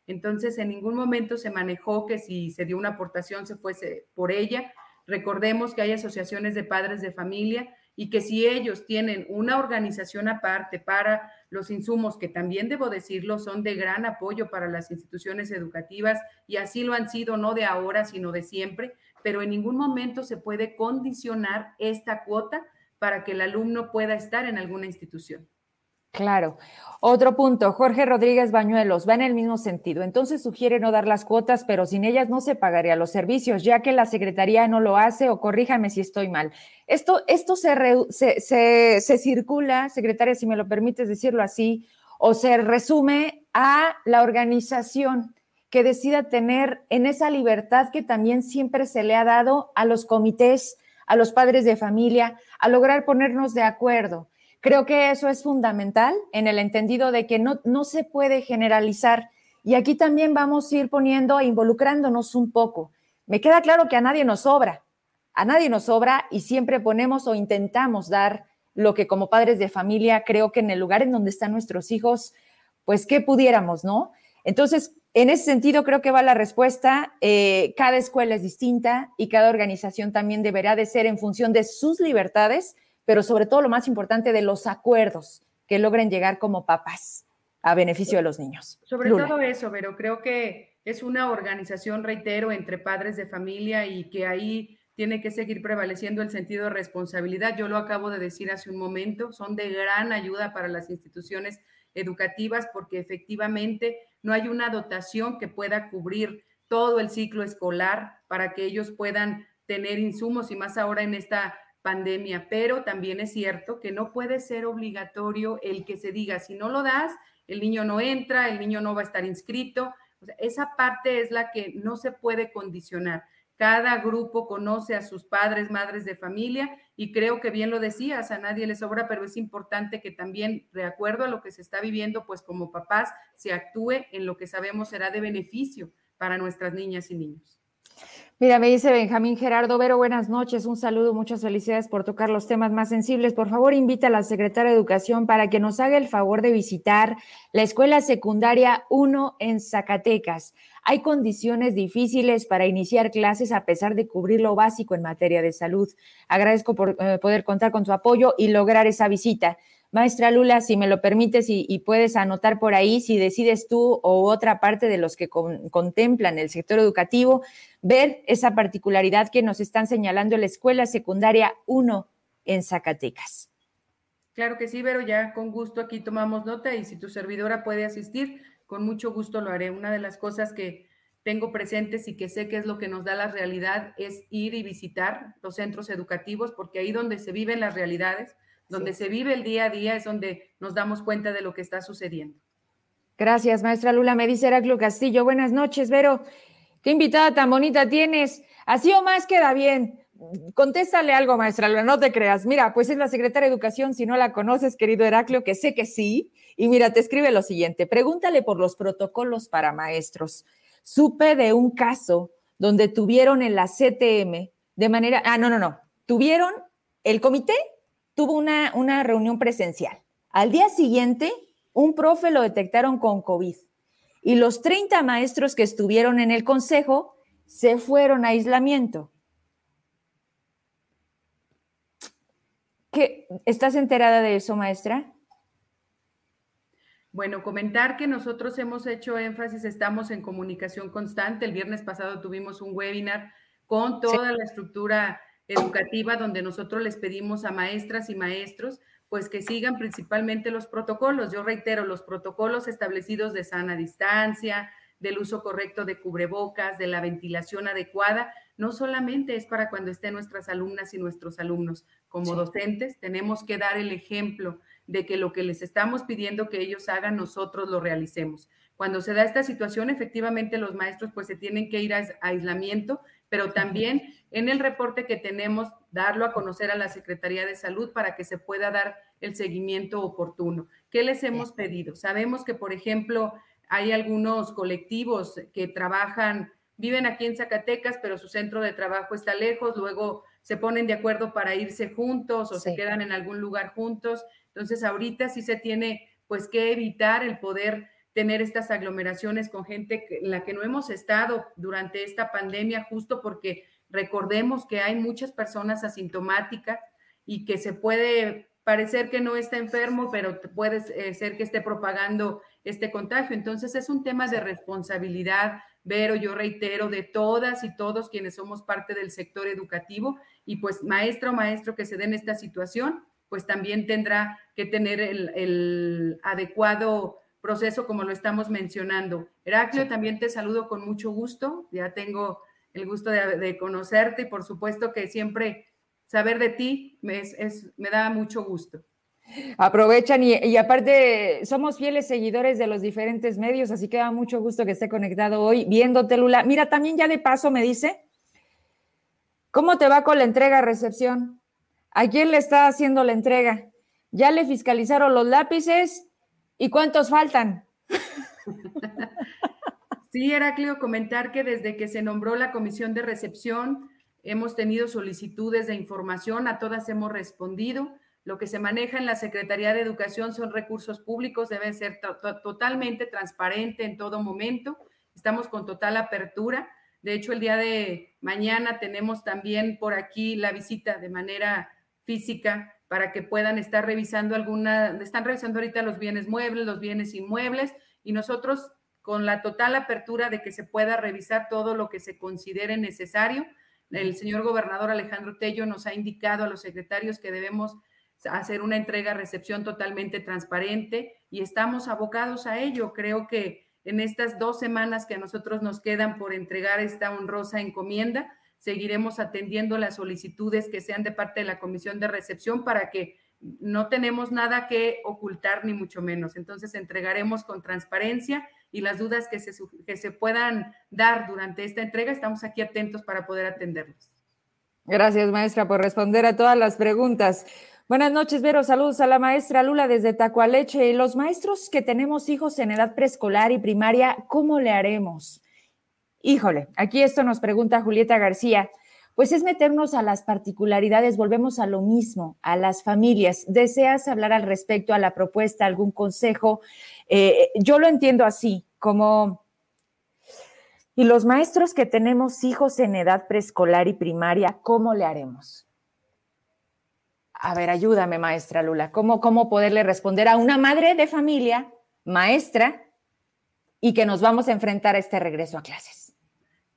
Speaker 2: Entonces, en ningún momento se manejó que si se dio una aportación se fuese por ella. Recordemos que hay asociaciones de padres de familia y que si ellos tienen una organización aparte para los insumos, que también debo decirlo, son de gran apoyo para las instituciones educativas y así lo han sido no de ahora, sino de siempre, pero en ningún momento se puede condicionar esta cuota para que el alumno pueda estar en alguna institución.
Speaker 1: Claro. Otro punto, Jorge Rodríguez Bañuelos, va en el mismo sentido. Entonces sugiere no dar las cuotas, pero sin ellas no se pagaría los servicios, ya que la Secretaría no lo hace, o corríjame si estoy mal. Esto, esto se, se, se circula, secretaria, si me lo permites decirlo así, o se resume a la organización que decida tener en esa libertad que también siempre se le ha dado a los comités, a los padres de familia, a lograr ponernos de acuerdo. Creo que eso es fundamental en el entendido de que no, no se puede generalizar. Y aquí también vamos a ir poniendo e involucrándonos un poco. Me queda claro que a nadie nos sobra, a nadie nos sobra y siempre ponemos o intentamos dar lo que como padres de familia creo que en el lugar en donde están nuestros hijos, pues que pudiéramos, ¿no? Entonces, en ese sentido, creo que va la respuesta. Eh, cada escuela es distinta y cada organización también deberá de ser en función de sus libertades pero sobre todo lo más importante de los acuerdos que logren llegar como papás a beneficio de los niños.
Speaker 2: Sobre todo eso, pero creo que es una organización, reitero, entre padres de familia y que ahí tiene que seguir prevaleciendo el sentido de responsabilidad. Yo lo acabo de decir hace un momento, son de gran ayuda para las instituciones educativas porque efectivamente no hay una dotación que pueda cubrir todo el ciclo escolar para que ellos puedan tener insumos y más ahora en esta pandemia, pero también es cierto que no puede ser obligatorio el que se diga, si no lo das, el niño no entra, el niño no va a estar inscrito. esa parte es la que no se puede condicionar. Cada grupo conoce a sus padres, madres de familia y creo que bien lo decías, a nadie le sobra, pero es importante que también, de acuerdo a lo que se está viviendo, pues como papás, se actúe en lo que sabemos será de beneficio para nuestras niñas y niños.
Speaker 1: Mira, me dice Benjamín Gerardo Vero, buenas noches, un saludo, muchas felicidades por tocar los temas más sensibles. Por favor, invita a la secretaria de Educación para que nos haga el favor de visitar la Escuela Secundaria 1 en Zacatecas. Hay condiciones difíciles para iniciar clases a pesar de cubrir lo básico en materia de salud. Agradezco por eh, poder contar con su apoyo y lograr esa visita. Maestra Lula, si me lo permites y, puedes anotar por ahí, si decides tú o otra parte de los que contemplan el sector educativo, ver esa particularidad que nos están señalando la Escuela Secundaria 1 en Zacatecas.
Speaker 2: Claro que sí, pero ya con gusto aquí tomamos nota y si tu servidora puede asistir, con mucho gusto lo haré. Una de las cosas que tengo presentes y que sé que es lo que nos da la realidad es ir y visitar los centros educativos, porque ahí donde se viven las realidades, donde se vive el día a día es donde nos damos cuenta de lo que está sucediendo.
Speaker 1: Gracias, maestra Lula. Me dice Heraclio Castillo. Buenas noches, Vero. Qué invitada tan bonita tienes. Así o más queda bien. Contéstale algo, maestra Lula, no te creas. Mira, pues es la secretaria de Educación, si no la conoces, querido Heraclio, que sé que sí. Y mira, te escribe lo siguiente, pregúntale por los protocolos para maestros. Supe de un caso donde tuvieron en la CTM de manera, ah, no, no, no, tuvieron el comité tuvo una, una reunión presencial. Al día siguiente, un profe lo detectaron con COVID y los 30 maestros que estuvieron en el consejo se fueron a aislamiento. ¿Qué, ¿Estás enterada de eso, maestra?
Speaker 2: Bueno, comentar que nosotros hemos hecho énfasis, estamos en comunicación constante. El viernes pasado tuvimos un webinar con toda la estructura educativa donde nosotros les pedimos a maestras y maestros pues que sigan principalmente los protocolos. Yo reitero, los protocolos establecidos de sana distancia, del uso correcto de cubrebocas, de la ventilación adecuada, no solamente es para cuando estén nuestras alumnas y nuestros alumnos. Como docentes tenemos que dar el ejemplo de que lo que les estamos pidiendo que ellos hagan, nosotros lo realicemos. Cuando se da esta situación, efectivamente los maestros pues se tienen que ir a aislamiento pero también en el reporte que tenemos, darlo a conocer a la Secretaría de Salud para que se pueda dar el seguimiento oportuno. ¿Qué les hemos pedido? Sabemos que, por ejemplo, hay algunos colectivos que trabajan, viven aquí en Zacatecas, pero su centro de trabajo está lejos, luego se ponen de acuerdo para irse juntos o se quedan en algún lugar juntos. Entonces, ahorita sí se tiene pues que evitar el poder tener estas aglomeraciones con gente en la que no hemos estado durante esta pandemia, justo porque recordemos que hay muchas personas asintomáticas y que se puede parecer que no está enfermo, pero puede eh, ser que esté propagando este contagio. Entonces es un tema de responsabilidad, Vero, yo reitero, de todas y todos quienes somos parte del sector educativo y pues maestro o maestro que se den esta situación, pues también tendrá que tener el, adecuado proceso como lo estamos mencionando. Heraclio, también te saludo con mucho gusto, ya tengo el gusto de, conocerte y por supuesto que siempre saber de ti me, me da mucho gusto.
Speaker 1: Aprovechan y, aparte somos fieles seguidores de los diferentes medios, así que da mucho gusto que esté conectado hoy viéndote, Lula. Mira, también ya de paso me dice, ¿cómo te va con la entrega-recepción? ¿A quién le está haciendo la entrega? ¿Ya le fiscalizaron los lápices? ¿Y cuántos faltan?
Speaker 2: Sí, Heraclio, comentar que desde que se nombró la comisión de recepción hemos tenido solicitudes de información, a todas hemos respondido. Lo que se maneja en la Secretaría de Educación son recursos públicos, deben ser totalmente transparente en todo momento. Estamos con total apertura. De hecho, el día de mañana tenemos también por aquí la visita de manera física para que puedan estar revisando alguna, están revisando ahorita los bienes muebles, los bienes inmuebles y nosotros con la total apertura de que se pueda revisar todo lo que se considere necesario. El señor gobernador Alejandro Tello nos ha indicado a los secretarios que debemos hacer una entrega-recepción totalmente transparente y estamos abocados a ello. Creo que en estas dos semanas que a nosotros nos quedan por entregar esta honrosa encomienda, seguiremos atendiendo las solicitudes que sean de parte de la comisión de recepción para que no tenemos nada que ocultar ni mucho menos. Entonces entregaremos con transparencia y las dudas que se, que se puedan dar durante esta entrega, estamos aquí atentos para poder atenderlos.
Speaker 1: Gracias, maestra, por responder a todas las preguntas. Buenas noches, Vero. Saludos a la maestra Lula desde Tacualeche. Los maestros que tenemos hijos en edad preescolar y primaria, ¿cómo le haremos? Híjole, aquí esto nos pregunta Julieta García. Pues es meternos a las particularidades, volvemos a lo mismo, a las familias. ¿Deseas hablar al respecto a la propuesta, algún consejo? Eh, yo lo entiendo así, como... Y los maestros que tenemos hijos en edad preescolar y primaria, ¿cómo le haremos? A ver, ayúdame, maestra Lula, ¿cómo, cómo poderle responder a una madre de familia, maestra, y que nos vamos a enfrentar a este regreso a clases?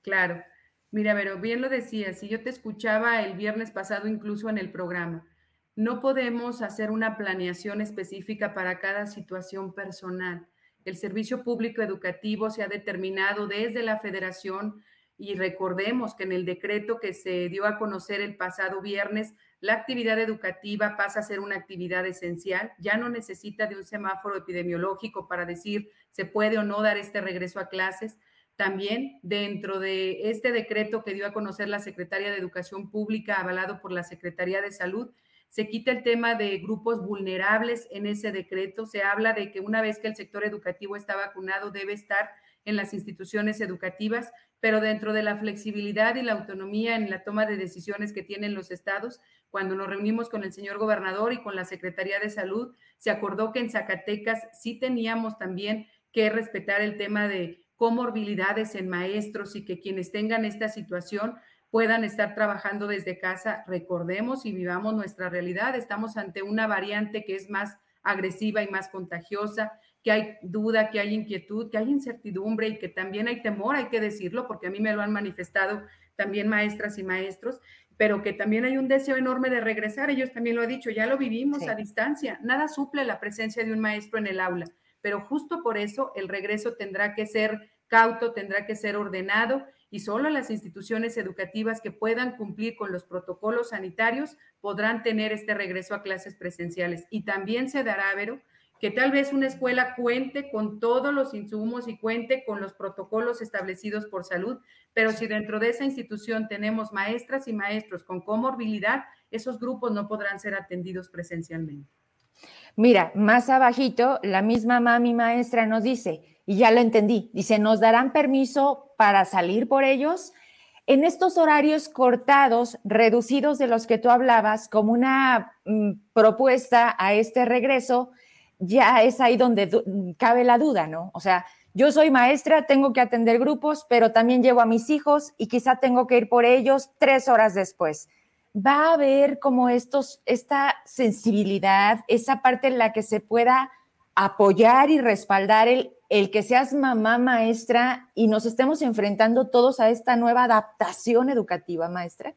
Speaker 2: Claro. Mira, pero bien lo decía, si yo te escuchaba el viernes pasado incluso en el programa, no podemos hacer una planeación específica para cada situación personal. El servicio público educativo se ha determinado desde la federación y recordemos que en el decreto que se dio a conocer el pasado viernes la actividad educativa pasa a ser una actividad esencial, ya no necesita de un semáforo epidemiológico para decir se puede o no dar este regreso a clases. También dentro de este decreto que dio a conocer la Secretaría de Educación Pública, avalado por la Secretaría de Salud, se quita el tema de grupos vulnerables en ese decreto. Se habla de que una vez que el sector educativo está vacunado, debe estar en las instituciones educativas, pero dentro de la flexibilidad y la autonomía en la toma de decisiones que tienen los estados, cuando nos reunimos con el señor gobernador y con la Secretaría de Salud, se acordó que en Zacatecas sí teníamos también que respetar el tema de comorbilidades en maestros y que quienes tengan esta situación puedan estar trabajando desde casa. Recordemos y vivamos nuestra realidad. Estamos ante una variante que es más agresiva y más contagiosa, que hay duda, que hay inquietud, que hay incertidumbre y que también hay temor, hay que decirlo, porque a mí me lo han manifestado también maestras y maestros, pero que también hay un deseo enorme de regresar. Ellos también lo han dicho, ya lo vivimos a distancia. Nada suple la presencia de un maestro en el aula, pero justo por eso el regreso tendrá que ser cauto, tendrá que ser ordenado y solo las instituciones educativas que puedan cumplir con los protocolos sanitarios podrán tener este regreso a clases presenciales. Y también se dará, Vero, que tal vez una escuela cuente con todos los insumos y cuente con los protocolos establecidos por salud, pero si dentro de esa institución tenemos maestras y maestros con comorbilidad, esos grupos no podrán ser atendidos presencialmente.
Speaker 1: Mira, más abajito, la misma mami maestra nos dice, y ya lo entendí, dice, ¿nos darán permiso para salir por ellos? En estos horarios cortados, reducidos de los que tú hablabas, como una mm, propuesta a este regreso, ya es ahí donde cabe la duda, ¿no? O sea, yo soy maestra, tengo que atender grupos, pero también llevo a mis hijos y quizá tengo que ir por ellos tres horas después. Va a haber como estos, esta sensibilidad, esa parte en la que se pueda apoyar y respaldar el, el que seas mamá maestra y nos estemos enfrentando todos a esta nueva adaptación educativa, maestra.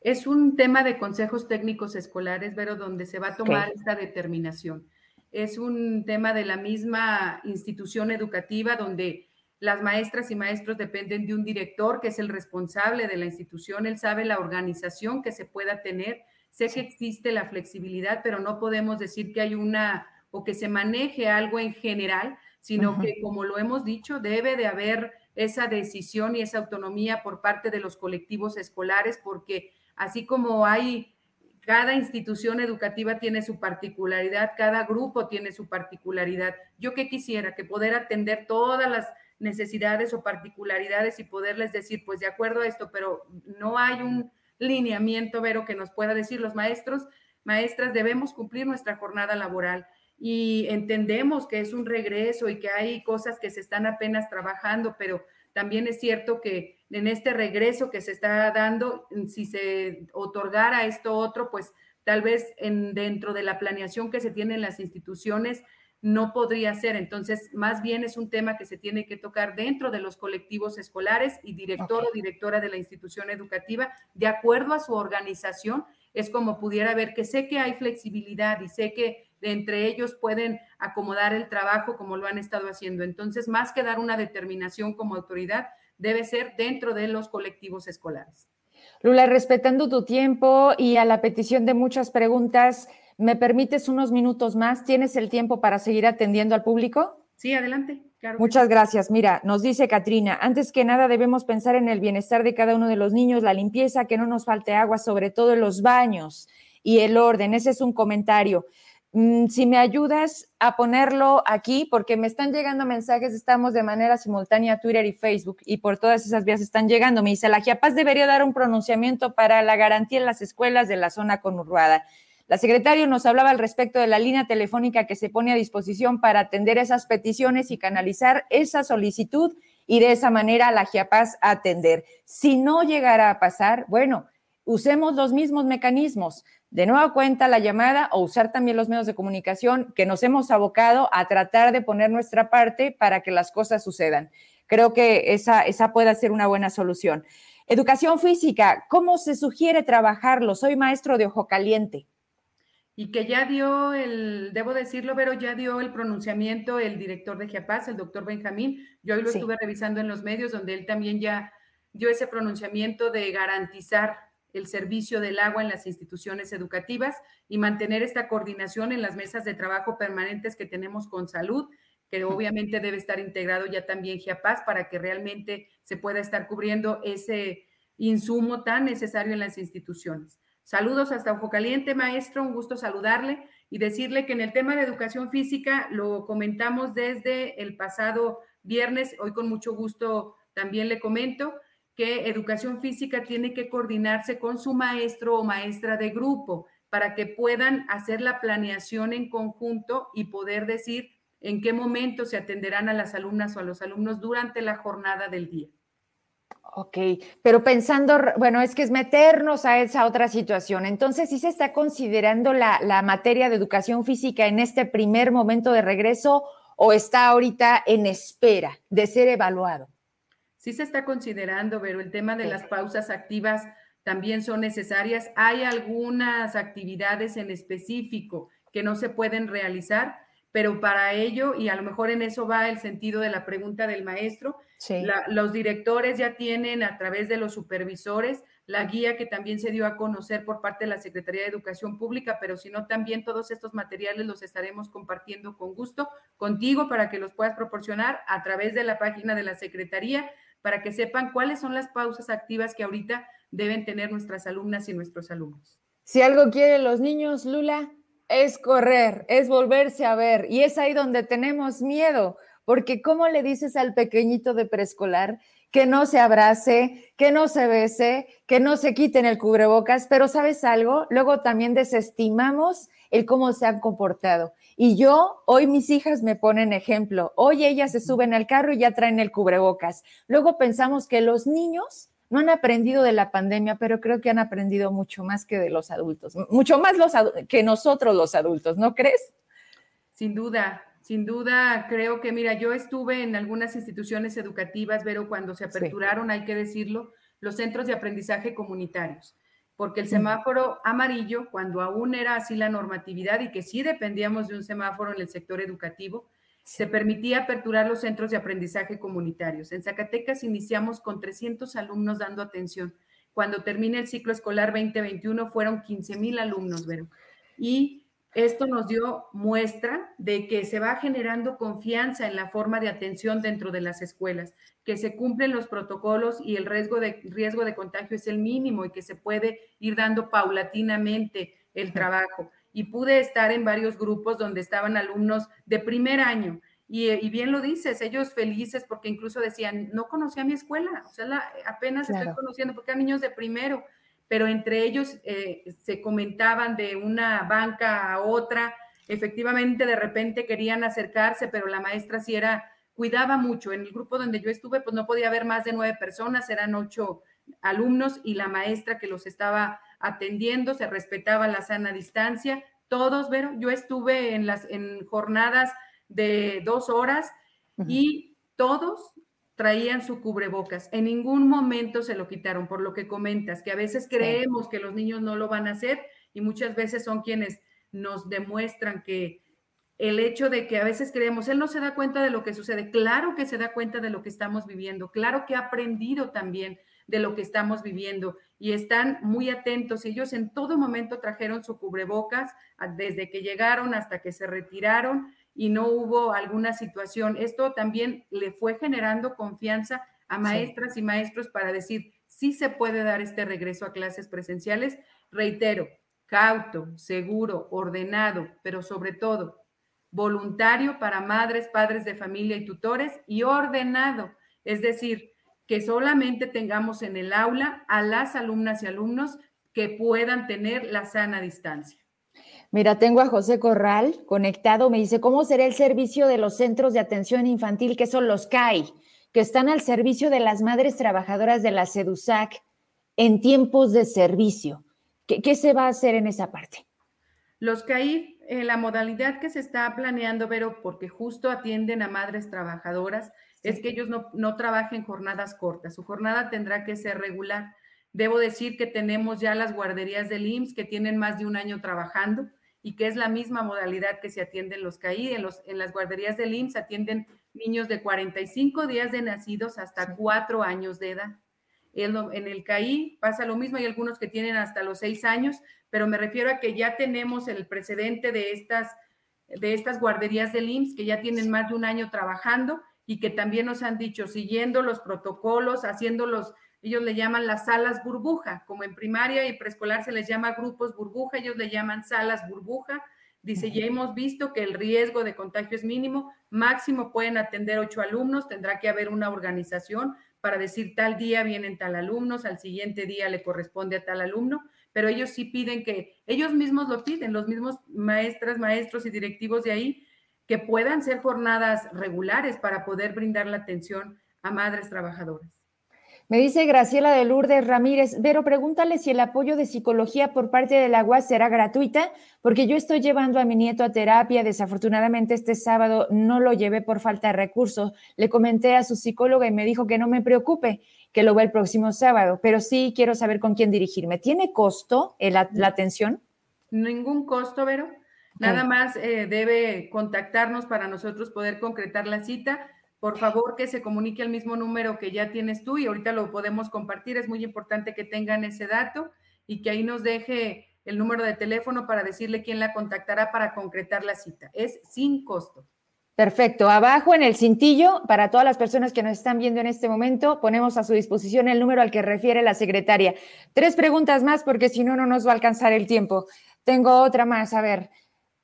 Speaker 2: Es un tema de consejos técnicos escolares, pero donde se va a tomar esta determinación. Es un tema de la misma institución educativa donde las maestras y maestros dependen de un director que es el responsable de la institución. Él sabe la organización que se pueda tener. Sé que existe la flexibilidad, pero no podemos decir que hay una o que se maneje algo en general, sino que, como lo hemos dicho, debe de haber esa decisión y esa autonomía por parte de los colectivos escolares, porque así como hay, cada institución educativa tiene su particularidad, cada grupo tiene su particularidad. Yo que quisiera que poder atender todas las necesidades o particularidades y poderles decir, pues de acuerdo a esto, pero no hay un lineamiento, Vero, que nos pueda decir los maestros, maestras, debemos cumplir nuestra jornada laboral y entendemos que es un regreso y que hay cosas que se están apenas trabajando, pero también es cierto que en este regreso que se está dando, si se otorgara esto otro, pues tal vez en, dentro de la planeación que se tiene en las instituciones no podría ser. Entonces, más bien es un tema que se tiene que tocar dentro de los colectivos escolares y director o directora de la institución educativa, de acuerdo a su organización, es como pudiera ver que sé que hay flexibilidad y sé que entre ellos pueden acomodar el trabajo como lo han estado haciendo. Entonces, más que dar una determinación como autoridad, debe ser dentro de los colectivos escolares.
Speaker 1: Lula, respetando tu tiempo y a la petición de muchas preguntas, ¿me permites unos minutos más? ¿Tienes el tiempo para seguir atendiendo al público?
Speaker 2: Sí, adelante.
Speaker 1: Muchas gracias. Mira, nos dice Katrina, antes que nada debemos pensar en el bienestar de cada uno de los niños, la limpieza, que no nos falte agua, sobre todo en los baños y el orden. Ese es un comentario. Mm, si me ayudas a ponerlo aquí, porque me están llegando mensajes, estamos de manera simultánea Twitter y Facebook, y por todas esas vías están llegando. Me dice, la GIAPAS debería dar un pronunciamiento para la garantía en las escuelas de la zona conurbada. La secretaria nos hablaba al respecto de la línea telefónica que se pone a disposición para atender esas peticiones y canalizar esa solicitud y de esa manera la GIAPAS atender. Si no llegara a pasar, bueno, usemos los mismos mecanismos de nueva cuenta la llamada o usar también los medios de comunicación que nos hemos abocado a tratar de poner nuestra parte para que las cosas sucedan. Creo que esa, esa puede ser una buena solución. Educación física, ¿cómo se sugiere trabajarlo? Soy maestro de ojo caliente.
Speaker 2: Y que ya dio el, debo decirlo, pero ya dio el pronunciamiento el director de GIAPAS, el doctor Benjamín. Yo hoy lo estuve revisando en los medios, donde él también ya dio ese pronunciamiento de garantizar el servicio del agua en las instituciones educativas y mantener esta coordinación en las mesas de trabajo permanentes que tenemos con salud, que obviamente debe estar integrado ya también GIAPAS para que realmente se pueda estar cubriendo ese insumo tan necesario en las instituciones. Saludos hasta Ojo Caliente, maestro, un gusto saludarle y decirle que en el tema de educación física lo comentamos desde el pasado viernes, hoy con mucho gusto también le comento, que educación física tiene que coordinarse con su maestro o maestra de grupo para que puedan hacer la planeación en conjunto y poder decir en qué momento se atenderán a las alumnas o a los alumnos durante la jornada del día.
Speaker 1: Ok, pero pensando, bueno, es que es meternos a esa otra situación. Entonces, ¿sí se está considerando la, la materia de educación física en este primer momento de regreso o está ahorita en espera de ser evaluado?
Speaker 2: sí se está considerando, pero el tema de las pausas activas también son necesarias. Hay algunas actividades en específico que no se pueden realizar, pero para ello, y a lo mejor en eso va el sentido de la pregunta del maestro, los directores ya tienen a través de los supervisores la guía que también se dio a conocer por parte de la Secretaría de Educación Pública, pero si no, también todos estos materiales los estaremos compartiendo con gusto contigo para que los puedas proporcionar a través de la página de la Secretaría para que sepan cuáles son las pausas activas que ahorita deben tener nuestras alumnas y nuestros alumnos.
Speaker 1: Si algo quieren los niños, Lula, es correr, es volverse a ver. Y es ahí donde tenemos miedo, porque ¿cómo le dices al pequeñito de preescolar que no se abrace, que no se bese, que no se quiten el cubrebocas? Pero sabes algo, luego también desestimamos el cómo se han comportado. Y yo, hoy mis hijas me ponen ejemplo. Hoy ellas se suben al carro y ya traen el cubrebocas. Luego pensamos que los niños no han aprendido de la pandemia, pero creo que han aprendido mucho más que de los adultos, mucho más los que nosotros los adultos, ¿no crees?
Speaker 2: Sin duda, sin duda, creo que, mira, yo estuve en algunas instituciones educativas, pero cuando se aperturaron, hay que decirlo, los centros de aprendizaje comunitarios porque el semáforo amarillo, cuando aún era así la normatividad y que sí dependíamos de un semáforo en el sector educativo, se permitía aperturar los centros de aprendizaje comunitarios. En Zacatecas iniciamos con 300 alumnos dando atención. Cuando termine el ciclo escolar 2021 fueron 15 mil alumnos, Vero. Y esto nos dio muestra de que se va generando confianza en la forma de atención dentro de las escuelas, que se cumplen los protocolos y el riesgo de, riesgo de contagio es el mínimo y que se puede ir dando paulatinamente el trabajo. Y pude estar en varios grupos donde estaban alumnos de primer año. Y, bien lo dices, ellos felices porque incluso decían, no conocía mi escuela, o sea, apenas estoy conociendo porque eran niños de primero pero entre ellos eh, se comentaban de una banca a otra. Efectivamente, de repente querían acercarse, pero la maestra sí era, cuidaba mucho. En el grupo donde yo estuve, pues no podía haber más de nueve personas, eran ocho alumnos y la maestra que los estaba atendiendo, se respetaba la sana distancia. Todos, pero yo estuve en las en jornadas de dos horas y todos traían su cubrebocas. En ningún momento se lo quitaron, por lo que comentas, que a veces creemos que los niños no lo van a hacer y muchas veces son quienes nos demuestran que el hecho de que a veces creemos, él no se da cuenta de lo que sucede. Claro que se da cuenta de lo que estamos viviendo, claro que ha aprendido también de lo que estamos viviendo y están muy atentos. Ellos en todo momento trajeron su cubrebocas desde que llegaron hasta que se retiraron y no hubo alguna situación. Esto también le fue generando confianza a maestras y maestros para decir, sí se puede dar este regreso a clases presenciales. Reitero, cauto, seguro, ordenado, pero sobre todo voluntario para madres, padres de familia y tutores y ordenado, es decir, que solamente tengamos en el aula a las alumnas y alumnos que puedan tener la sana distancia.
Speaker 1: Mira, tengo a José Corral conectado. Me dice, ¿cómo será el servicio de los centros de atención infantil, que son los CAI, que están al servicio de las madres trabajadoras de la SEDUSAC en tiempos de servicio? ¿Qué, se va a hacer en esa parte?
Speaker 2: Los CAI, eh, la modalidad que se está planeando, pero porque justo atienden a madres trabajadoras, es que ellos no, no trabajen jornadas cortas. Su jornada tendrá que ser regular. Debo decir que tenemos ya las guarderías del IMSS que tienen más de un año trabajando y que es la misma modalidad que se atienden los CAI. En, los, en las guarderías del IMSS atienden niños de 45 días de nacidos hasta 4 años de edad. En, el CAI pasa lo mismo, hay algunos que tienen hasta los 6 años, pero me refiero a que ya tenemos el precedente de estas, de estas guarderías del IMSS que ya tienen más de un año trabajando y que también nos han dicho, siguiendo los protocolos, haciendo los, ellos le llaman las salas burbuja, como en primaria y preescolar se les llama grupos burbuja, ellos le llaman salas burbuja. Dice, ya hemos visto que el riesgo de contagio es mínimo, máximo pueden atender ocho alumnos, tendrá que haber una organización para decir tal día vienen tal alumnos, al siguiente día le corresponde a tal alumno, pero ellos sí piden que, ellos mismos lo piden, los mismos maestras, maestros y directivos de ahí, que puedan ser jornadas regulares para poder brindar la atención a madres trabajadoras.
Speaker 1: Me dice Graciela de Lourdes Ramírez, pero pregúntale si el apoyo de psicología por parte del agua será gratuita, porque yo estoy llevando a mi nieto a terapia. Desafortunadamente este sábado no lo llevé por falta de recursos. Le comenté a su psicóloga y me dijo que no me preocupe, que lo ve el próximo sábado, pero sí quiero saber con quién dirigirme. ¿Tiene costo la, atención?
Speaker 2: Ningún costo, Vero. Nada más eh, debe contactarnos para nosotros poder concretar la cita por favor que se comunique al mismo número que ya tienes tú y ahorita lo podemos compartir. Es muy importante que tengan ese dato y que ahí nos deje el número de teléfono para decirle quién la contactará para concretar la cita. Es sin costo.
Speaker 1: Perfecto. Abajo en el cintillo, para todas las personas que nos están viendo en este momento, ponemos a su disposición el número al que refiere la secretaria. Tres preguntas más porque si no, no nos va a alcanzar el tiempo. Tengo otra más. A ver,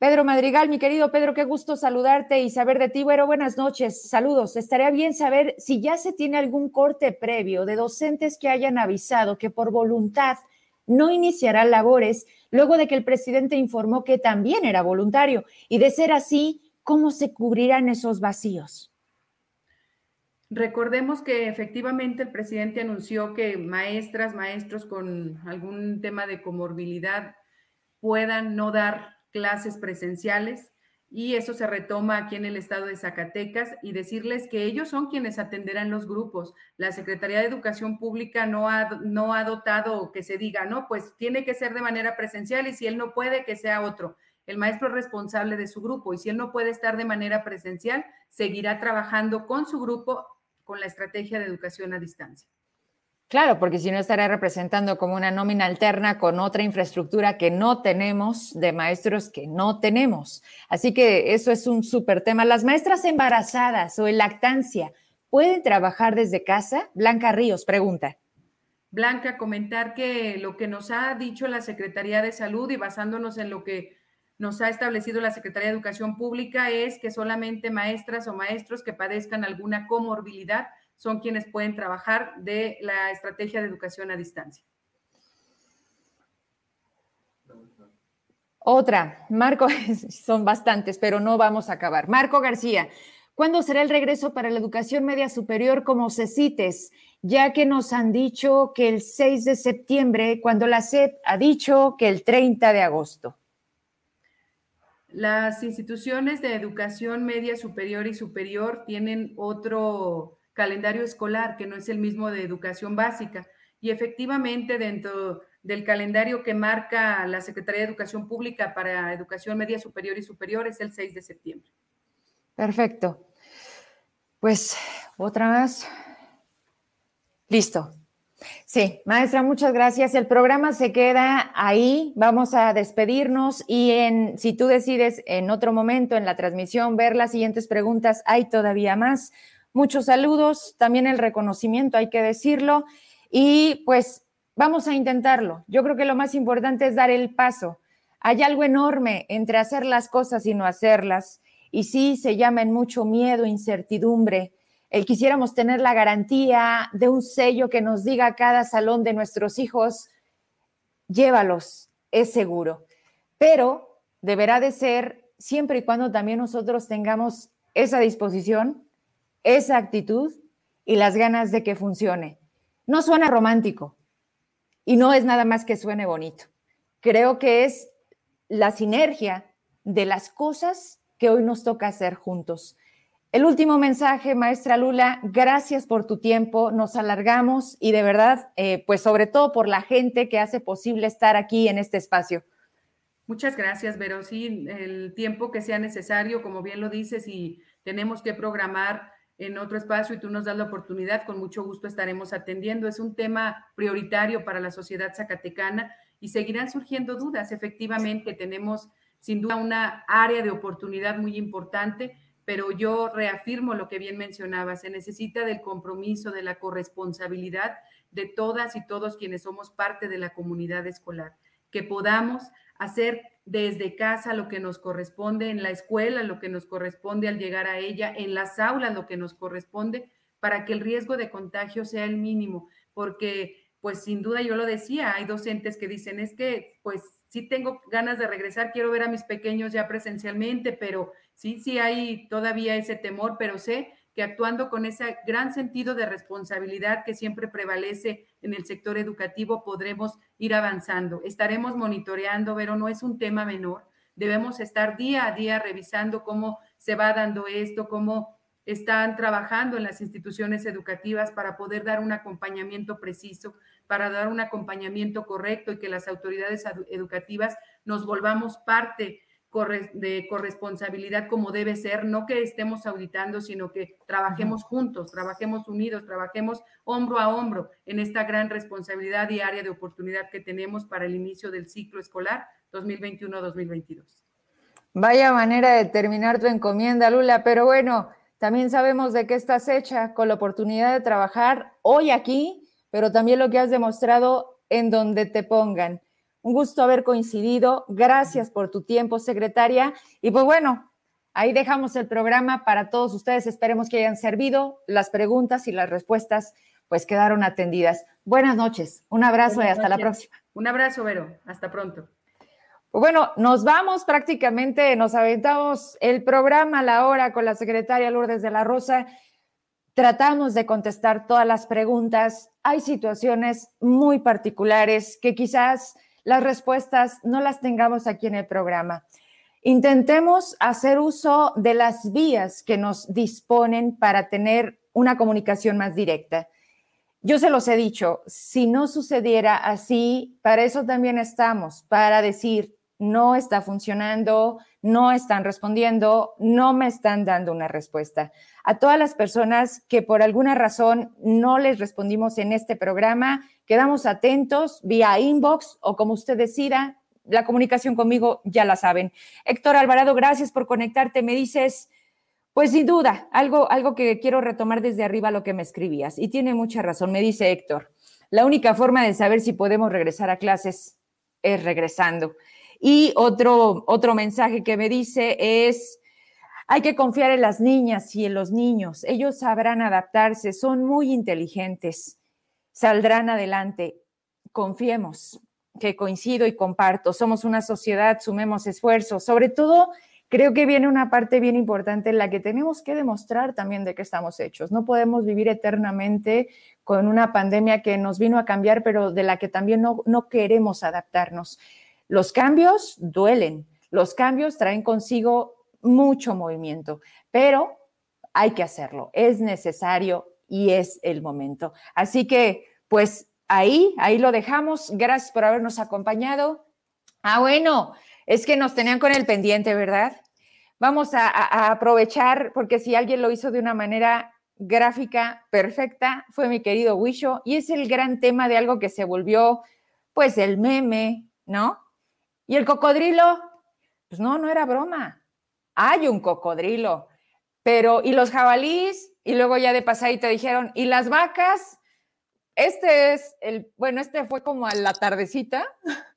Speaker 1: Pedro Madrigal, mi querido Pedro, qué gusto saludarte y saber de ti. Bueno, buenas noches, saludos. Estaría bien saber si ya se tiene algún corte previo de docentes que hayan avisado que por voluntad no iniciarán labores luego de que el presidente informó que también era voluntario. Y de ser así, ¿cómo se cubrirán esos vacíos?
Speaker 2: Recordemos que efectivamente el presidente anunció que maestras, maestros con algún tema de comorbilidad puedan no dar clases presenciales. y eso se retoma aquí en el estado de Zacatecas y decirles que ellos son quienes atenderán los grupos. La Secretaría de Educación Pública no ha, no ha dotado que se diga, no, pues tiene que ser de manera presencial y si él no puede, que sea otro. El maestro es responsable de su grupo y si él no puede estar de manera presencial, seguirá trabajando con su grupo con la estrategia de educación a distancia.
Speaker 1: Claro, porque si no estará representando como una nómina alterna con otra infraestructura que no tenemos, de maestros que no tenemos. Así que eso es un súper tema. Las maestras embarazadas o en lactancia, ¿pueden trabajar desde casa? Blanca Ríos pregunta.
Speaker 2: Blanca, comentar que lo que nos ha dicho la Secretaría de Salud y basándonos en lo que nos ha establecido la Secretaría de Educación Pública es que solamente maestras o maestros que padezcan alguna comorbilidad son quienes pueden trabajar de la estrategia de educación a distancia.
Speaker 1: Otra, Marco, son bastantes, pero no vamos a acabar. Marco García, ¿cuándo será el regreso para la educación media superior como CECITES? Ya que nos han dicho que el 6 de septiembre, cuando la SEP ha dicho que el 30 de agosto.
Speaker 2: Las instituciones de educación media superior y superior tienen otro calendario escolar, que no es el mismo de educación básica. Y efectivamente, dentro del calendario que marca la Secretaría de Educación Pública para Educación Media Superior y Superior es el 6 de septiembre.
Speaker 1: Perfecto. Pues otra más. Listo. Sí, maestra, muchas gracias. El programa se queda ahí. Vamos a despedirnos y en, si tú decides en otro momento en la transmisión ver las siguientes preguntas, hay todavía más. Muchos saludos, también el reconocimiento, hay que decirlo. Y pues vamos a intentarlo. Yo creo que lo más importante es dar el paso. Hay algo enorme entre hacer las cosas y no hacerlas. Y sí, se llama en mucho miedo, incertidumbre. El quisiéramos tener la garantía de un sello que nos diga a cada salón de nuestros hijos, llévalos, es seguro. Pero deberá de ser siempre y cuando también nosotros tengamos esa disposición esa actitud y las ganas de que funcione. No suena romántico y no es nada más que suene bonito. Creo que es la sinergia de las cosas que hoy nos toca hacer juntos. El último mensaje, maestra Lula, gracias por tu tiempo, nos alargamos y de verdad, eh, pues sobre todo por la gente que hace posible estar aquí en este espacio.
Speaker 2: Muchas gracias, Vero. Sí, el tiempo que sea necesario, como bien lo dices, y tenemos que programar en otro espacio y tú nos das la oportunidad, con mucho gusto estaremos atendiendo. Es un tema prioritario para la sociedad zacatecana y seguirán surgiendo dudas. Efectivamente, tenemos sin duda una área de oportunidad muy importante, pero yo reafirmo lo que bien mencionaba, se necesita del compromiso, de la corresponsabilidad de todas y todos quienes somos parte de la comunidad escolar, que podamos hacer desde casa lo que nos corresponde, en la escuela lo que nos corresponde al llegar a ella, en las aulas lo que nos corresponde, para que el riesgo de contagio sea el mínimo, porque pues sin duda yo lo decía, hay docentes que dicen, es que pues sí tengo ganas de regresar, quiero ver a mis pequeños ya presencialmente, pero sí, sí hay todavía ese temor, pero sé que actuando con ese gran sentido de responsabilidad que siempre prevalece en el sector educativo podremos ir avanzando. Estaremos monitoreando, pero no es un tema menor. Debemos estar día a día revisando cómo se va dando esto, cómo están trabajando en las instituciones educativas para poder dar un acompañamiento preciso, para dar un acompañamiento correcto y que las autoridades educativas nos volvamos parte de corresponsabilidad como debe ser, no que estemos auditando, sino que trabajemos juntos, trabajemos unidos, trabajemos hombro a hombro en esta gran responsabilidad y área de oportunidad que tenemos para el inicio del ciclo escolar 2021-2022.
Speaker 1: Vaya manera de terminar tu encomienda, Lula, pero bueno, también sabemos de qué estás hecha con la oportunidad de trabajar hoy aquí, pero también lo que has demostrado en donde te pongan. Un gusto haber coincidido. Gracias por tu tiempo, secretaria. Y pues bueno, ahí dejamos el programa para todos ustedes. Esperemos que hayan servido. Las preguntas y las respuestas pues quedaron atendidas. Buenas noches. Un abrazo y hasta la próxima.
Speaker 2: Un abrazo, Vero. Hasta pronto.
Speaker 1: Pues bueno, nos vamos prácticamente, nos aventamos el programa a la hora con la secretaria Lourdes de la Rosa. Tratamos de contestar todas las preguntas. Hay situaciones muy particulares que quizás las respuestas no las tengamos aquí en el programa. Intentemos hacer uso de las vías que nos disponen para tener una comunicación más directa. Yo se los he dicho, si no sucediera así, para eso también estamos, para decir, no está funcionando, no están respondiendo, no me están dando una respuesta. A todas las personas que por alguna razón no les respondimos en este programa, quedamos atentos vía inbox o como usted decida, la comunicación conmigo ya la saben. Héctor Alvarado, gracias por conectarte. Me dices, pues sin duda, algo, algo que quiero retomar desde arriba lo que me escribías. Y tiene mucha razón, me dice Héctor. La única forma de saber si podemos regresar a clases es regresando. Y otro, otro mensaje que me dice es, hay que confiar en las niñas y en los niños. Ellos sabrán adaptarse, son muy inteligentes, saldrán adelante. Confiemos, que coincido y comparto. Somos una sociedad, sumemos esfuerzos. Sobre todo, creo que viene una parte bien importante en la que tenemos que demostrar también de qué estamos hechos. No podemos vivir eternamente con una pandemia que nos vino a cambiar, pero de la que también no, no queremos adaptarnos. Los cambios duelen, los cambios traen consigo mucho movimiento, pero hay que hacerlo, es necesario y es el momento. Así que, pues ahí, ahí lo dejamos. Gracias por habernos acompañado. Ah, bueno, es que nos tenían con el pendiente, ¿verdad? Vamos a, aprovechar, porque si alguien lo hizo de una manera gráfica perfecta, fue mi querido Wisho, y es el gran tema de algo que se volvió, pues, el meme, ¿no? Y el cocodrilo, pues no, no era broma. Hay un cocodrilo, pero, y los jabalís, y luego ya de pasadito dijeron, ¿y las vacas? Este es el, bueno, este fue como a la tardecita.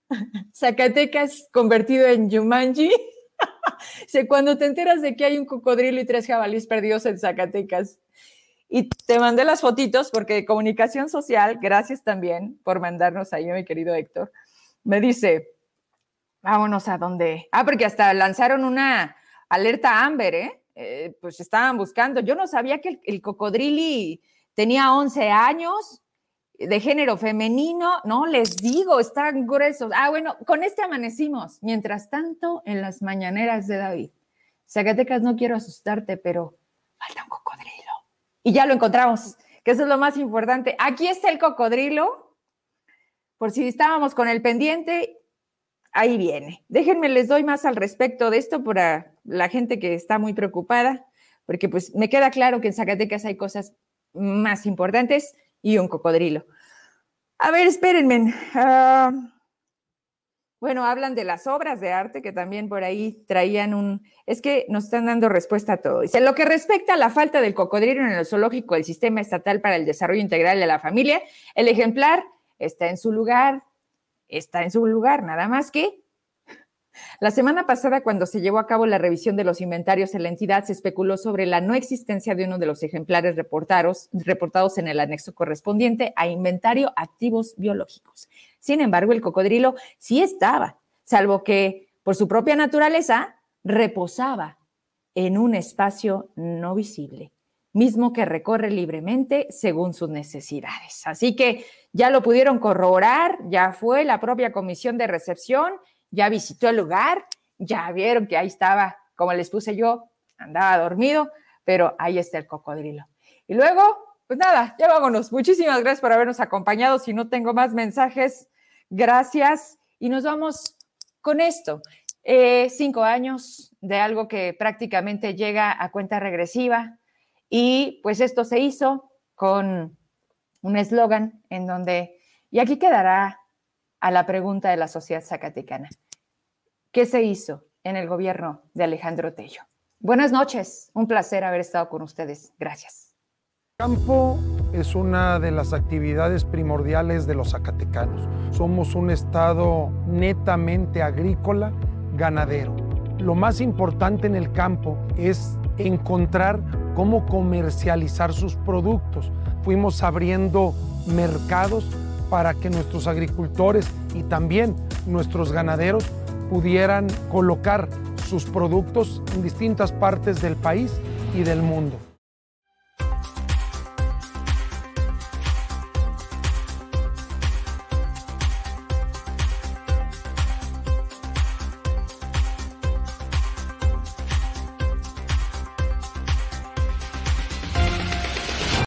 Speaker 1: Zacatecas convertido en Jumanji. cuando te enteras de que hay un cocodrilo y tres jabalíes perdidos en Zacatecas. Y te mandé las fotitos porque Comunicación Social, gracias también por mandarnos ahí, mi querido Héctor, me dice, vámonos a dónde. Ah, porque hasta lanzaron una alerta Amber, ¿eh? ¿eh? pues estaban buscando. Yo no sabía que el, el cocodrili tenía 11 años de género femenino, no, les digo, están gruesos. Ah, bueno, con este amanecimos. Mientras tanto, en las mañaneras de David. Zacatecas, no quiero asustarte, pero falta un cocodrilo. Y ya lo encontramos, que eso es lo más importante. Aquí está el cocodrilo, por si estábamos con el pendiente, ahí viene. Déjenme, les doy más al respecto de esto para la gente que está muy preocupada, porque pues me queda claro que en Zacatecas hay cosas más importantes y un cocodrilo. A ver, espérenme. Ah, bueno, hablan de las obras de arte que también por ahí traían un... Es que nos están dando respuesta a todo. Dice, lo que respecta a la falta del cocodrilo en el zoológico del Sistema Estatal para el Desarrollo Integral de la Familia, el ejemplar está en su lugar, está en su lugar, nada más que la semana pasada, cuando se llevó a cabo la revisión de los inventarios en la entidad, se especuló sobre la no existencia de uno de los ejemplares reportados, reportados en el anexo correspondiente a inventario activos biológicos. Sin embargo, el cocodrilo sí estaba, salvo que por su propia naturaleza reposaba en un espacio no visible, mismo que recorre libremente según sus necesidades. Así que ya lo pudieron corroborar, ya fue la propia comisión de recepción ya visitó el lugar, ya vieron que ahí estaba, como les puse yo, andaba dormido, pero ahí está el cocodrilo. Y luego, pues nada, ya vámonos. Muchísimas gracias por habernos acompañado. Si no tengo más mensajes, gracias. Y nos vamos con esto. Eh, cinco años de algo que prácticamente llega a cuenta regresiva. Y pues esto se hizo con un eslogan en donde, y aquí quedará a la pregunta de la sociedad zacatecana. ¿Qué se hizo en el gobierno de Alejandro Tello? Buenas noches, un placer haber estado con ustedes. Gracias.
Speaker 3: campo es una de las actividades primordiales de los zacatecanos. Somos un estado netamente agrícola, ganadero. Lo más importante en el campo es encontrar cómo comercializar sus productos. Fuimos abriendo mercados para que nuestros agricultores y también nuestros ganaderos pudieran colocar sus productos en distintas partes del país y del mundo.